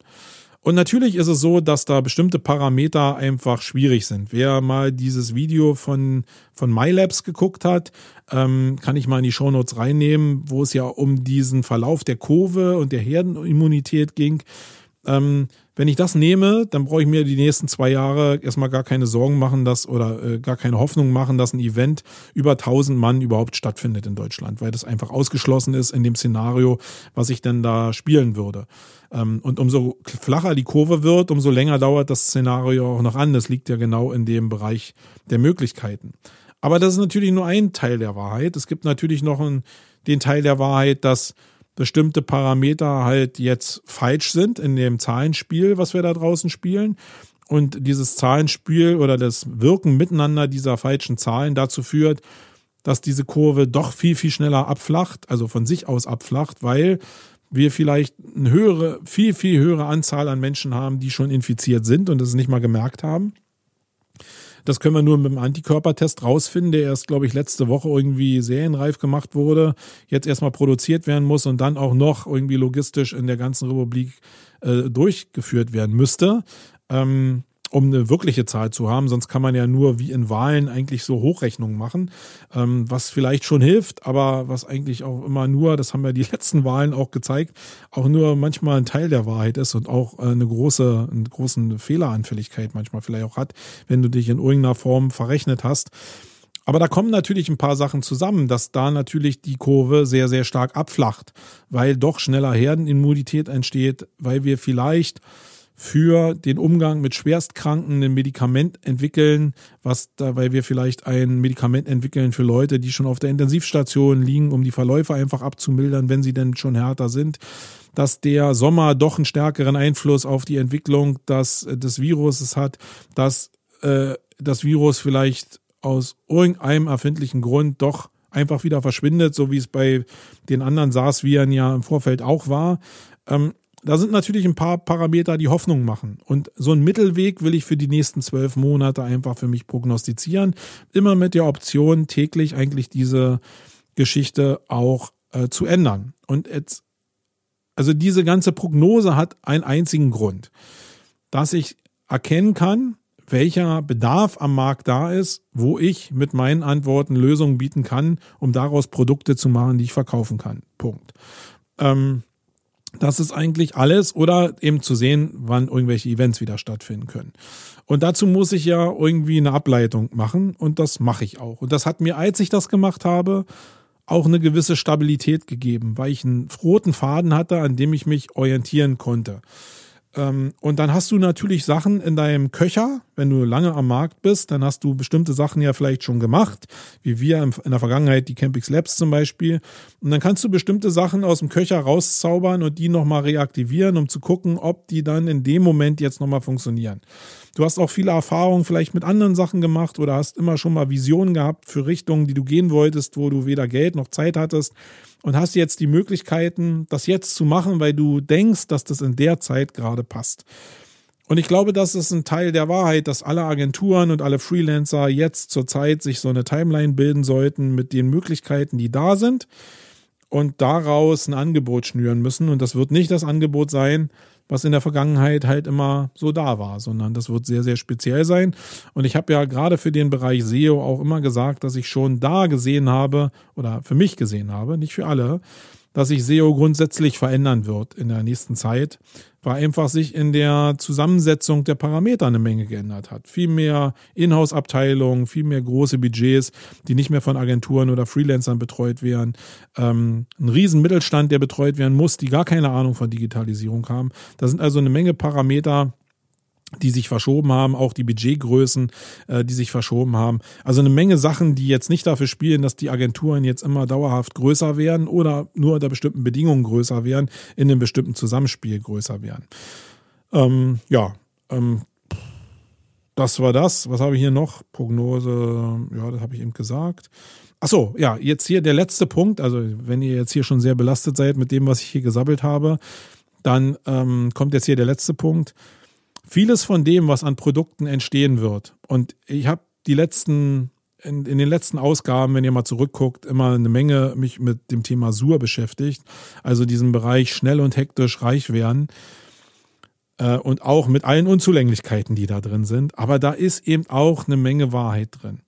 Und natürlich ist es so, dass da bestimmte Parameter einfach schwierig sind. Wer mal dieses Video von, von MyLabs geguckt hat, ähm, kann ich mal in die Shownotes reinnehmen, wo es ja um diesen Verlauf der Kurve und der Herdenimmunität ging. Ähm, wenn ich das nehme, dann brauche ich mir die nächsten zwei Jahre erstmal gar keine Sorgen machen, dass oder äh, gar keine Hoffnung machen, dass ein Event über 1000 Mann überhaupt stattfindet in Deutschland, weil das einfach ausgeschlossen ist in dem Szenario, was ich denn da spielen würde. Ähm, und umso flacher die Kurve wird, umso länger dauert das Szenario auch noch an. Das liegt ja genau in dem Bereich der Möglichkeiten. Aber das ist natürlich nur ein Teil der Wahrheit. Es gibt natürlich noch einen, den Teil der Wahrheit, dass bestimmte Parameter halt jetzt falsch sind in dem Zahlenspiel, was wir da draußen spielen. Und dieses Zahlenspiel oder das Wirken miteinander dieser falschen Zahlen dazu führt, dass diese Kurve doch viel, viel schneller abflacht, also von sich aus abflacht, weil wir vielleicht eine höhere, viel, viel höhere Anzahl an Menschen haben, die schon infiziert sind und es nicht mal gemerkt haben. Das können wir nur mit dem Antikörpertest rausfinden, der erst, glaube ich, letzte Woche irgendwie serienreif gemacht wurde, jetzt erstmal produziert werden muss und dann auch noch irgendwie logistisch in der ganzen Republik äh, durchgeführt werden müsste. Ähm, um eine wirkliche Zahl zu haben. Sonst kann man ja nur wie in Wahlen eigentlich so Hochrechnungen machen, ähm, was vielleicht schon hilft, aber was eigentlich auch immer nur, das haben ja die letzten Wahlen auch gezeigt, auch nur manchmal ein Teil der Wahrheit ist und auch äh, eine große, eine große Fehleranfälligkeit manchmal vielleicht auch hat, wenn du dich in irgendeiner Form verrechnet hast. Aber da kommen natürlich ein paar Sachen zusammen, dass da natürlich die Kurve sehr, sehr stark abflacht, weil doch schneller Herdenimmunität entsteht, weil wir vielleicht für den Umgang mit Schwerstkranken ein Medikament entwickeln, was da, weil wir vielleicht ein Medikament entwickeln für Leute, die schon auf der Intensivstation liegen, um die Verläufe einfach abzumildern, wenn sie denn schon härter sind, dass der Sommer doch einen stärkeren Einfluss auf die Entwicklung des, des Viruses hat, dass äh, das Virus vielleicht aus irgendeinem erfindlichen Grund doch einfach wieder verschwindet, so wie es bei den anderen SARS-Viren ja im Vorfeld auch war. Ähm, da sind natürlich ein paar Parameter, die Hoffnung machen. Und so einen Mittelweg will ich für die nächsten zwölf Monate einfach für mich prognostizieren. Immer mit der Option, täglich eigentlich diese Geschichte auch äh, zu ändern. Und jetzt, also diese ganze Prognose hat einen einzigen Grund, dass ich erkennen kann, welcher Bedarf am Markt da ist, wo ich mit meinen Antworten Lösungen bieten kann, um daraus Produkte zu machen, die ich verkaufen kann. Punkt. Ähm, das ist eigentlich alles oder eben zu sehen, wann irgendwelche Events wieder stattfinden können. Und dazu muss ich ja irgendwie eine Ableitung machen und das mache ich auch. Und das hat mir, als ich das gemacht habe, auch eine gewisse Stabilität gegeben, weil ich einen roten Faden hatte, an dem ich mich orientieren konnte. Ähm, und dann hast du natürlich Sachen in deinem Köcher, wenn du lange am Markt bist, dann hast du bestimmte Sachen ja vielleicht schon gemacht, wie wir in der Vergangenheit, die Campix Labs zum Beispiel. Und dann kannst du bestimmte Sachen aus dem Köcher rauszaubern und die nochmal reaktivieren, um zu gucken, ob die dann in dem Moment jetzt nochmal funktionieren. Du hast auch viele Erfahrungen vielleicht mit anderen Sachen gemacht oder hast immer schon mal Visionen gehabt für Richtungen, die du gehen wolltest, wo du weder Geld noch Zeit hattest und hast jetzt die Möglichkeiten, das jetzt zu machen, weil du denkst, dass das in der Zeit gerade passt. Und ich glaube, das ist ein Teil der Wahrheit, dass alle Agenturen und alle Freelancer jetzt zur Zeit sich so eine Timeline bilden sollten mit den Möglichkeiten, die da sind und daraus ein Angebot schnüren müssen. Und das wird nicht das Angebot sein, was in der Vergangenheit halt immer so da war, sondern das wird sehr, sehr speziell sein. Und ich habe ja gerade für den Bereich SEO auch immer gesagt, dass ich schon da gesehen habe oder für mich gesehen habe, nicht für alle, dass sich SEO grundsätzlich verändern wird in der nächsten Zeit, weil einfach sich in der Zusammensetzung der Parameter eine Menge geändert hat. Viel mehr Inhouse-Abteilungen, viel mehr große Budgets, die nicht mehr von Agenturen oder Freelancern betreut werden. Ähm, ein riesen Mittelstand, der betreut werden muss, die gar keine Ahnung von Digitalisierung haben. Da sind also eine Menge Parameter, die sich verschoben haben, auch die Budgetgrößen, äh, die sich verschoben haben. Also eine Menge Sachen, die jetzt nicht dafür spielen, dass die Agenturen jetzt immer dauerhaft größer werden oder nur unter bestimmten Bedingungen größer werden, in einem bestimmten Zusammenspiel größer werden. Ähm, ja, ähm, das war das. Was habe ich hier noch? Prognose, ja, das habe ich eben gesagt. Ach so, ja, jetzt hier der letzte Punkt. Also, wenn ihr jetzt hier schon sehr belastet seid mit dem, was ich hier gesammelt habe, dann ähm, kommt jetzt hier der letzte Punkt vieles von dem, was an Produkten entstehen wird. Und ich habe die letzten, in, in, den letzten Ausgaben, wenn ihr mal zurückguckt, immer eine Menge mich mit dem Thema Sur beschäftigt. Also diesem Bereich schnell und hektisch reich werden. Äh, und auch mit allen Unzulänglichkeiten, die da drin sind. Aber da ist eben auch eine Menge Wahrheit drin.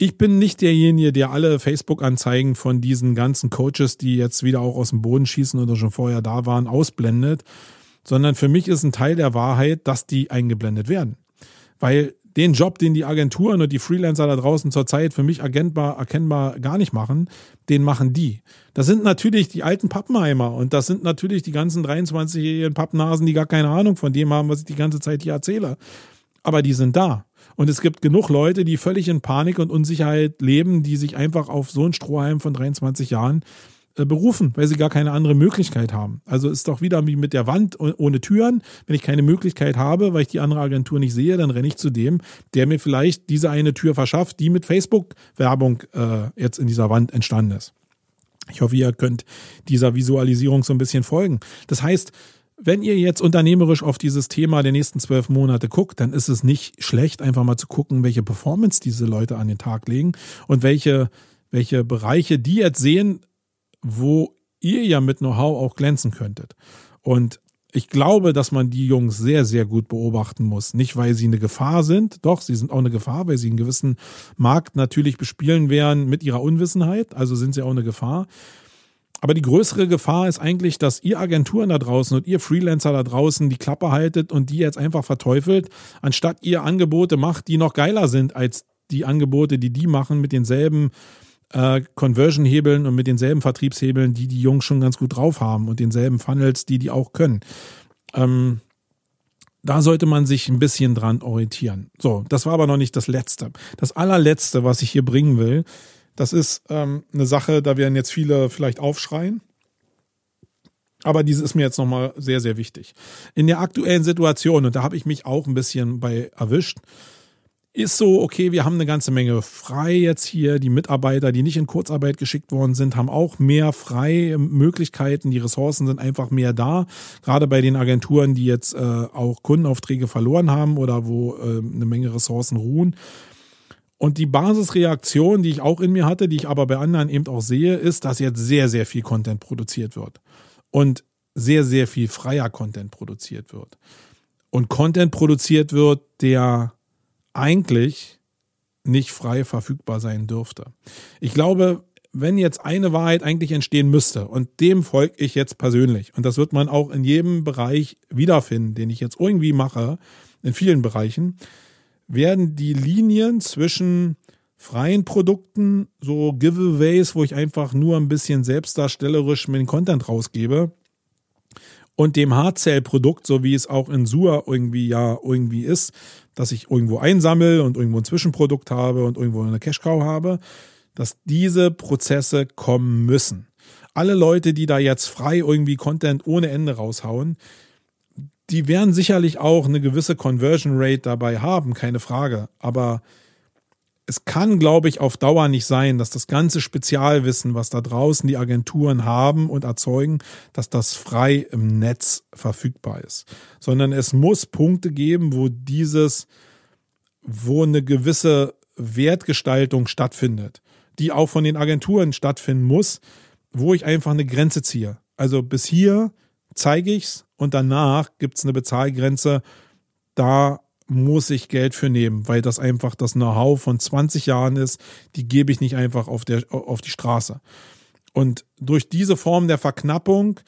Ich bin nicht derjenige, der alle Facebook-Anzeigen von diesen ganzen Coaches, die jetzt wieder auch aus dem Boden schießen oder schon vorher da waren, ausblendet sondern für mich ist ein Teil der Wahrheit, dass die eingeblendet werden. Weil den Job, den die Agenturen und die Freelancer da draußen zurzeit für mich erkennbar, erkennbar gar nicht machen, den machen die. Das sind natürlich die alten Pappenheimer und das sind natürlich die ganzen 23-jährigen Pappnasen, die gar keine Ahnung von dem haben, was ich die ganze Zeit hier erzähle. Aber die sind da. Und es gibt genug Leute, die völlig in Panik und Unsicherheit leben, die sich einfach auf so ein Strohhalm von 23 Jahren berufen, weil sie gar keine andere Möglichkeit haben. Also ist doch wieder wie mit der Wand ohne Türen. Wenn ich keine Möglichkeit habe, weil ich die andere Agentur nicht sehe, dann renne ich zu dem, der mir vielleicht diese eine Tür verschafft, die mit Facebook-Werbung äh, jetzt in dieser Wand entstanden ist. Ich hoffe, ihr könnt dieser Visualisierung so ein bisschen folgen. Das heißt, wenn ihr jetzt unternehmerisch auf dieses Thema der nächsten zwölf Monate guckt, dann ist es nicht schlecht, einfach mal zu gucken, welche Performance diese Leute an den Tag legen und welche, welche Bereiche die jetzt sehen, wo ihr ja mit Know-how auch glänzen könntet. Und ich glaube, dass man die Jungs sehr, sehr gut beobachten muss. Nicht, weil sie eine Gefahr sind, doch, sie sind auch eine Gefahr, weil sie einen gewissen Markt natürlich bespielen werden mit ihrer Unwissenheit, also sind sie auch eine Gefahr. Aber die größere Gefahr ist eigentlich, dass ihr Agenturen da draußen und ihr Freelancer da draußen die Klappe haltet und die jetzt einfach verteufelt, anstatt ihr Angebote macht, die noch geiler sind als die Angebote, die die machen mit denselben äh, Conversion-Hebeln und mit denselben Vertriebshebeln, die die Jungs schon ganz gut drauf haben und denselben Funnels, die die auch können. Ähm, da sollte man sich ein bisschen dran orientieren. So, das war aber noch nicht das Letzte. Das allerletzte, was ich hier bringen will, das ist ähm, eine Sache, da werden jetzt viele vielleicht aufschreien. Aber diese ist mir jetzt nochmal sehr, sehr wichtig. In der aktuellen Situation, und da habe ich mich auch ein bisschen bei erwischt, ist so, okay, wir haben eine ganze Menge frei jetzt hier. Die Mitarbeiter, die nicht in Kurzarbeit geschickt worden sind, haben auch mehr freie Möglichkeiten. Die Ressourcen sind einfach mehr da. Gerade bei den Agenturen, die jetzt äh, auch Kundenaufträge verloren haben oder wo äh, eine Menge Ressourcen ruhen. Und die Basisreaktion, die ich auch in mir hatte, die ich aber bei anderen eben auch sehe, ist, dass jetzt sehr, sehr viel Content produziert wird. Und sehr, sehr viel freier Content produziert wird. Und Content produziert wird, der eigentlich nicht frei verfügbar sein dürfte. Ich glaube, wenn jetzt eine Wahrheit eigentlich entstehen müsste und dem folge ich jetzt persönlich und das wird man auch in jedem Bereich wiederfinden, den ich jetzt irgendwie mache, in vielen Bereichen, werden die Linien zwischen freien Produkten, so Giveaways, wo ich einfach nur ein bisschen selbstdarstellerisch mit den Content rausgebe, und dem Hardcell-Produkt, so wie es auch in Sua irgendwie ja irgendwie ist, dass ich irgendwo einsammle und irgendwo ein Zwischenprodukt habe und irgendwo eine Cash-Cow habe, dass diese Prozesse kommen müssen. Alle Leute, die da jetzt frei irgendwie Content ohne Ende raushauen, die werden sicherlich auch eine gewisse Conversion Rate dabei haben, keine Frage. Aber es kann, glaube ich, auf Dauer nicht sein, dass das ganze Spezialwissen, was da draußen die Agenturen haben und erzeugen, dass das frei im Netz verfügbar ist. Sondern es muss Punkte geben, wo dieses, wo eine gewisse Wertgestaltung stattfindet, die auch von den Agenturen stattfinden muss, wo ich einfach eine Grenze ziehe. Also bis hier zeige ich's und danach gibt's eine Bezahlgrenze. Da muss ich Geld für nehmen, weil das einfach das Know-how von 20 Jahren ist, die gebe ich nicht einfach auf, der, auf die Straße. Und durch diese Form der Verknappung,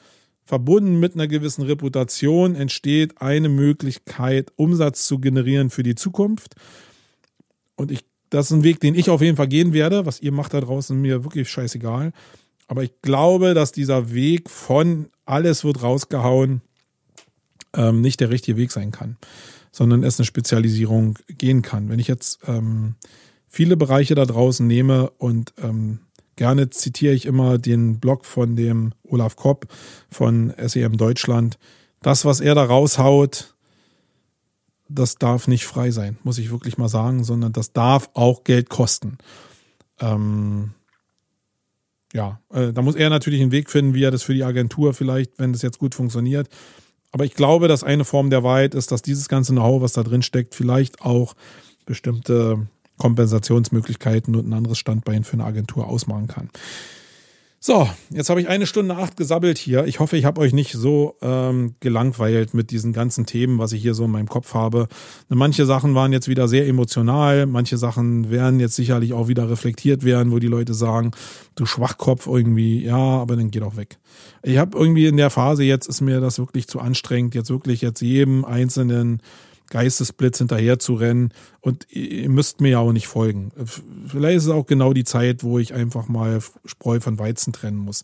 verbunden mit einer gewissen Reputation, entsteht eine Möglichkeit, Umsatz zu generieren für die Zukunft. Und ich, das ist ein Weg, den ich auf jeden Fall gehen werde. Was ihr macht da draußen, mir wirklich scheißegal. Aber ich glaube, dass dieser Weg von alles wird rausgehauen ähm, nicht der richtige Weg sein kann sondern es eine Spezialisierung gehen kann. Wenn ich jetzt ähm, viele Bereiche da draußen nehme und ähm, gerne zitiere ich immer den Blog von dem Olaf Kopp von SEM Deutschland. Das, was er da raushaut, das darf nicht frei sein, muss ich wirklich mal sagen, sondern das darf auch Geld kosten. Ähm, ja, äh, da muss er natürlich einen Weg finden, wie er das für die Agentur vielleicht, wenn das jetzt gut funktioniert, aber ich glaube, dass eine Form der Wahrheit ist, dass dieses ganze Know-how, was da drin steckt, vielleicht auch bestimmte Kompensationsmöglichkeiten und ein anderes Standbein für eine Agentur ausmachen kann. So, jetzt habe ich eine Stunde acht gesabbelt hier. Ich hoffe, ich habe euch nicht so ähm, gelangweilt mit diesen ganzen Themen, was ich hier so in meinem Kopf habe. Manche Sachen waren jetzt wieder sehr emotional, manche Sachen werden jetzt sicherlich auch wieder reflektiert werden, wo die Leute sagen, du Schwachkopf irgendwie, ja, aber dann geh doch weg. Ich habe irgendwie in der Phase jetzt ist mir das wirklich zu anstrengend, jetzt wirklich jetzt jedem einzelnen Geistesblitz hinterher zu rennen. Und ihr müsst mir ja auch nicht folgen. Vielleicht ist es auch genau die Zeit, wo ich einfach mal Spreu von Weizen trennen muss.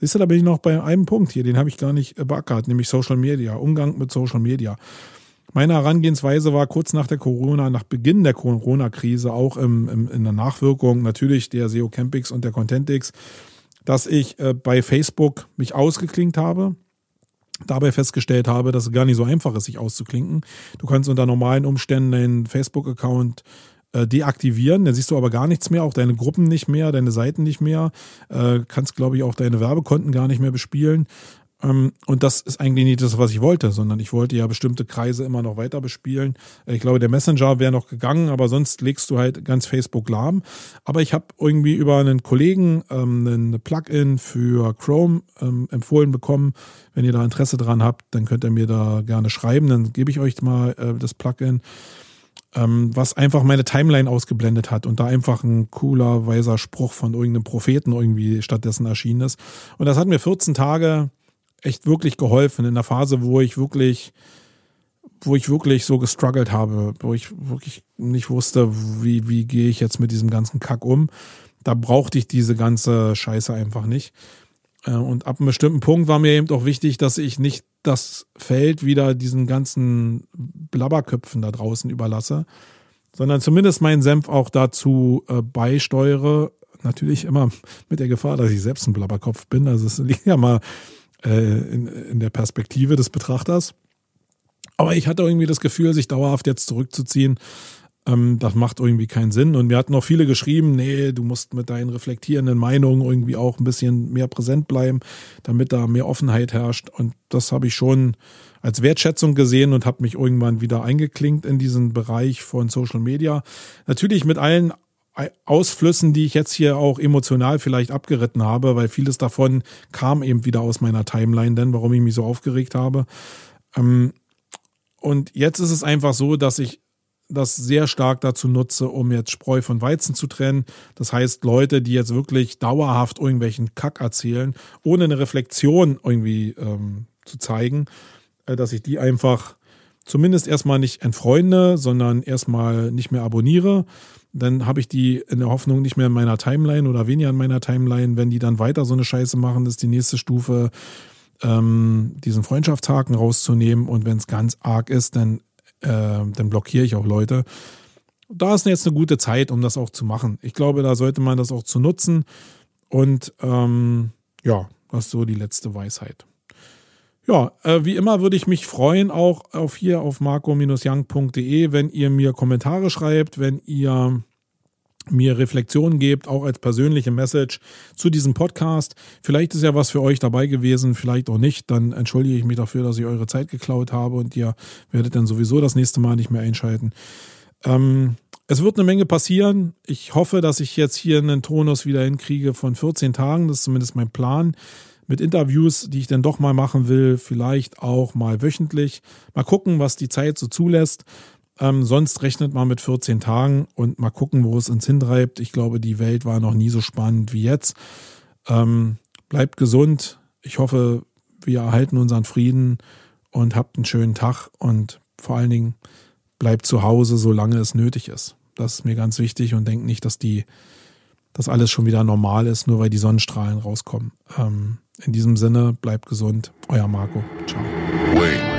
Siehst du, da bin ich noch bei einem Punkt hier, den habe ich gar nicht beackert, nämlich Social Media, Umgang mit Social Media. Meine Herangehensweise war kurz nach der Corona, nach Beginn der Corona-Krise, auch im, im, in der Nachwirkung natürlich der SEO Campix und der Contentix, dass ich äh, bei Facebook mich ausgeklinkt habe, dabei festgestellt habe, dass es gar nicht so einfach ist, sich auszuklinken. Du kannst unter normalen Umständen deinen Facebook-Account äh, deaktivieren, dann siehst du aber gar nichts mehr, auch deine Gruppen nicht mehr, deine Seiten nicht mehr, äh, kannst, glaube ich, auch deine Werbekonten gar nicht mehr bespielen. Ähm, und das ist eigentlich nicht das, was ich wollte, sondern ich wollte ja bestimmte Kreise immer noch weiter bespielen. Äh, ich glaube, der Messenger wäre noch gegangen, aber sonst legst du halt ganz Facebook lahm. Aber ich habe irgendwie über einen Kollegen ähm, ein Plugin für Chrome ähm, empfohlen bekommen. Wenn ihr da Interesse dran habt, dann könnt ihr mir da gerne schreiben. Dann gebe ich euch mal äh, das Plugin was einfach meine Timeline ausgeblendet hat und da einfach ein cooler, weiser Spruch von irgendeinem Propheten irgendwie stattdessen erschienen ist. Und das hat mir 14 Tage echt wirklich geholfen in der Phase, wo ich wirklich, wo ich wirklich so gestruggelt habe, wo ich wirklich nicht wusste, wie, wie gehe ich jetzt mit diesem ganzen Kack um. Da brauchte ich diese ganze Scheiße einfach nicht. Äh, und ab einem bestimmten Punkt war mir eben auch wichtig, dass ich nicht das Feld wieder diesen ganzen Blabberköpfen da draußen überlasse, sondern zumindest meinen Senf auch dazu äh, beisteuere. Natürlich immer mit der Gefahr, dass ich selbst ein Blabberkopf bin. Also es liegt ja mal in, in der Perspektive des Betrachters. Aber ich hatte irgendwie das Gefühl, sich dauerhaft jetzt zurückzuziehen, ähm, das macht irgendwie keinen Sinn. Und mir hatten auch viele geschrieben, nee, du musst mit deinen reflektierenden Meinungen irgendwie auch ein bisschen mehr präsent bleiben, damit da mehr Offenheit herrscht. Und das habe ich schon als Wertschätzung gesehen und habe mich irgendwann wieder eingeklinkt in diesen Bereich von Social Media. Natürlich mit allen Ausflüssen, die ich jetzt hier auch emotional vielleicht abgeritten habe, weil vieles davon kam eben wieder aus meiner Timeline, denn warum ich mich so aufgeregt habe. Ähm, und jetzt ist es einfach so, dass ich das sehr stark dazu nutze, um jetzt Spreu von Weizen zu trennen. Das heißt, Leute, die jetzt wirklich dauerhaft irgendwelchen Kack erzählen, ohne eine Reflexion irgendwie ähm, zu zeigen, äh, dass ich die einfach zumindest erstmal nicht entfreunde, sondern erstmal nicht mehr abonniere dann habe ich die in der Hoffnung nicht mehr in meiner Timeline oder weniger in meiner Timeline. Wenn die dann weiter so eine Scheiße machen, ist die nächste Stufe, ähm, diesen Freundschaftshaken rauszunehmen. Und wenn es ganz arg ist, dann, äh, dann blockiere ich auch Leute. Da ist jetzt eine gute Zeit, um das auch zu machen. Ich glaube, da sollte man das auch zu nutzen. Und ähm, ja, das ist so die letzte Weisheit. Ja, äh, wie immer würde ich mich freuen, auch auf hier auf marco-young.de, wenn ihr mir Kommentare schreibt, wenn ihr mir Reflexionen gebt, auch als persönliche Message zu diesem Podcast. Vielleicht ist ja was für euch dabei gewesen, vielleicht auch nicht. Dann entschuldige ich mich dafür, dass ich eure Zeit geklaut habe und ihr werdet dann sowieso das nächste Mal nicht mehr einschalten. Ähm, es wird eine Menge passieren. Ich hoffe, dass ich jetzt hier einen Tonus wieder hinkriege von 14 Tagen. Das ist zumindest mein Plan mit Interviews, die ich dann doch mal machen will, vielleicht auch mal wöchentlich. Mal gucken, was die Zeit so zulässt. Ähm, sonst rechnet man mit 14 Tagen und mal gucken, wo es uns hintreibt. Ich glaube, die Welt war noch nie so spannend wie jetzt. Ähm, bleibt gesund. Ich hoffe, wir erhalten unseren Frieden und habt einen schönen Tag und vor allen Dingen bleibt zu Hause, solange es nötig ist. Das ist mir ganz wichtig und denkt nicht, dass die, dass alles schon wieder normal ist, nur weil die Sonnenstrahlen rauskommen. Ähm, in diesem Sinne, bleibt gesund. Euer Marco. Ciao. Wait.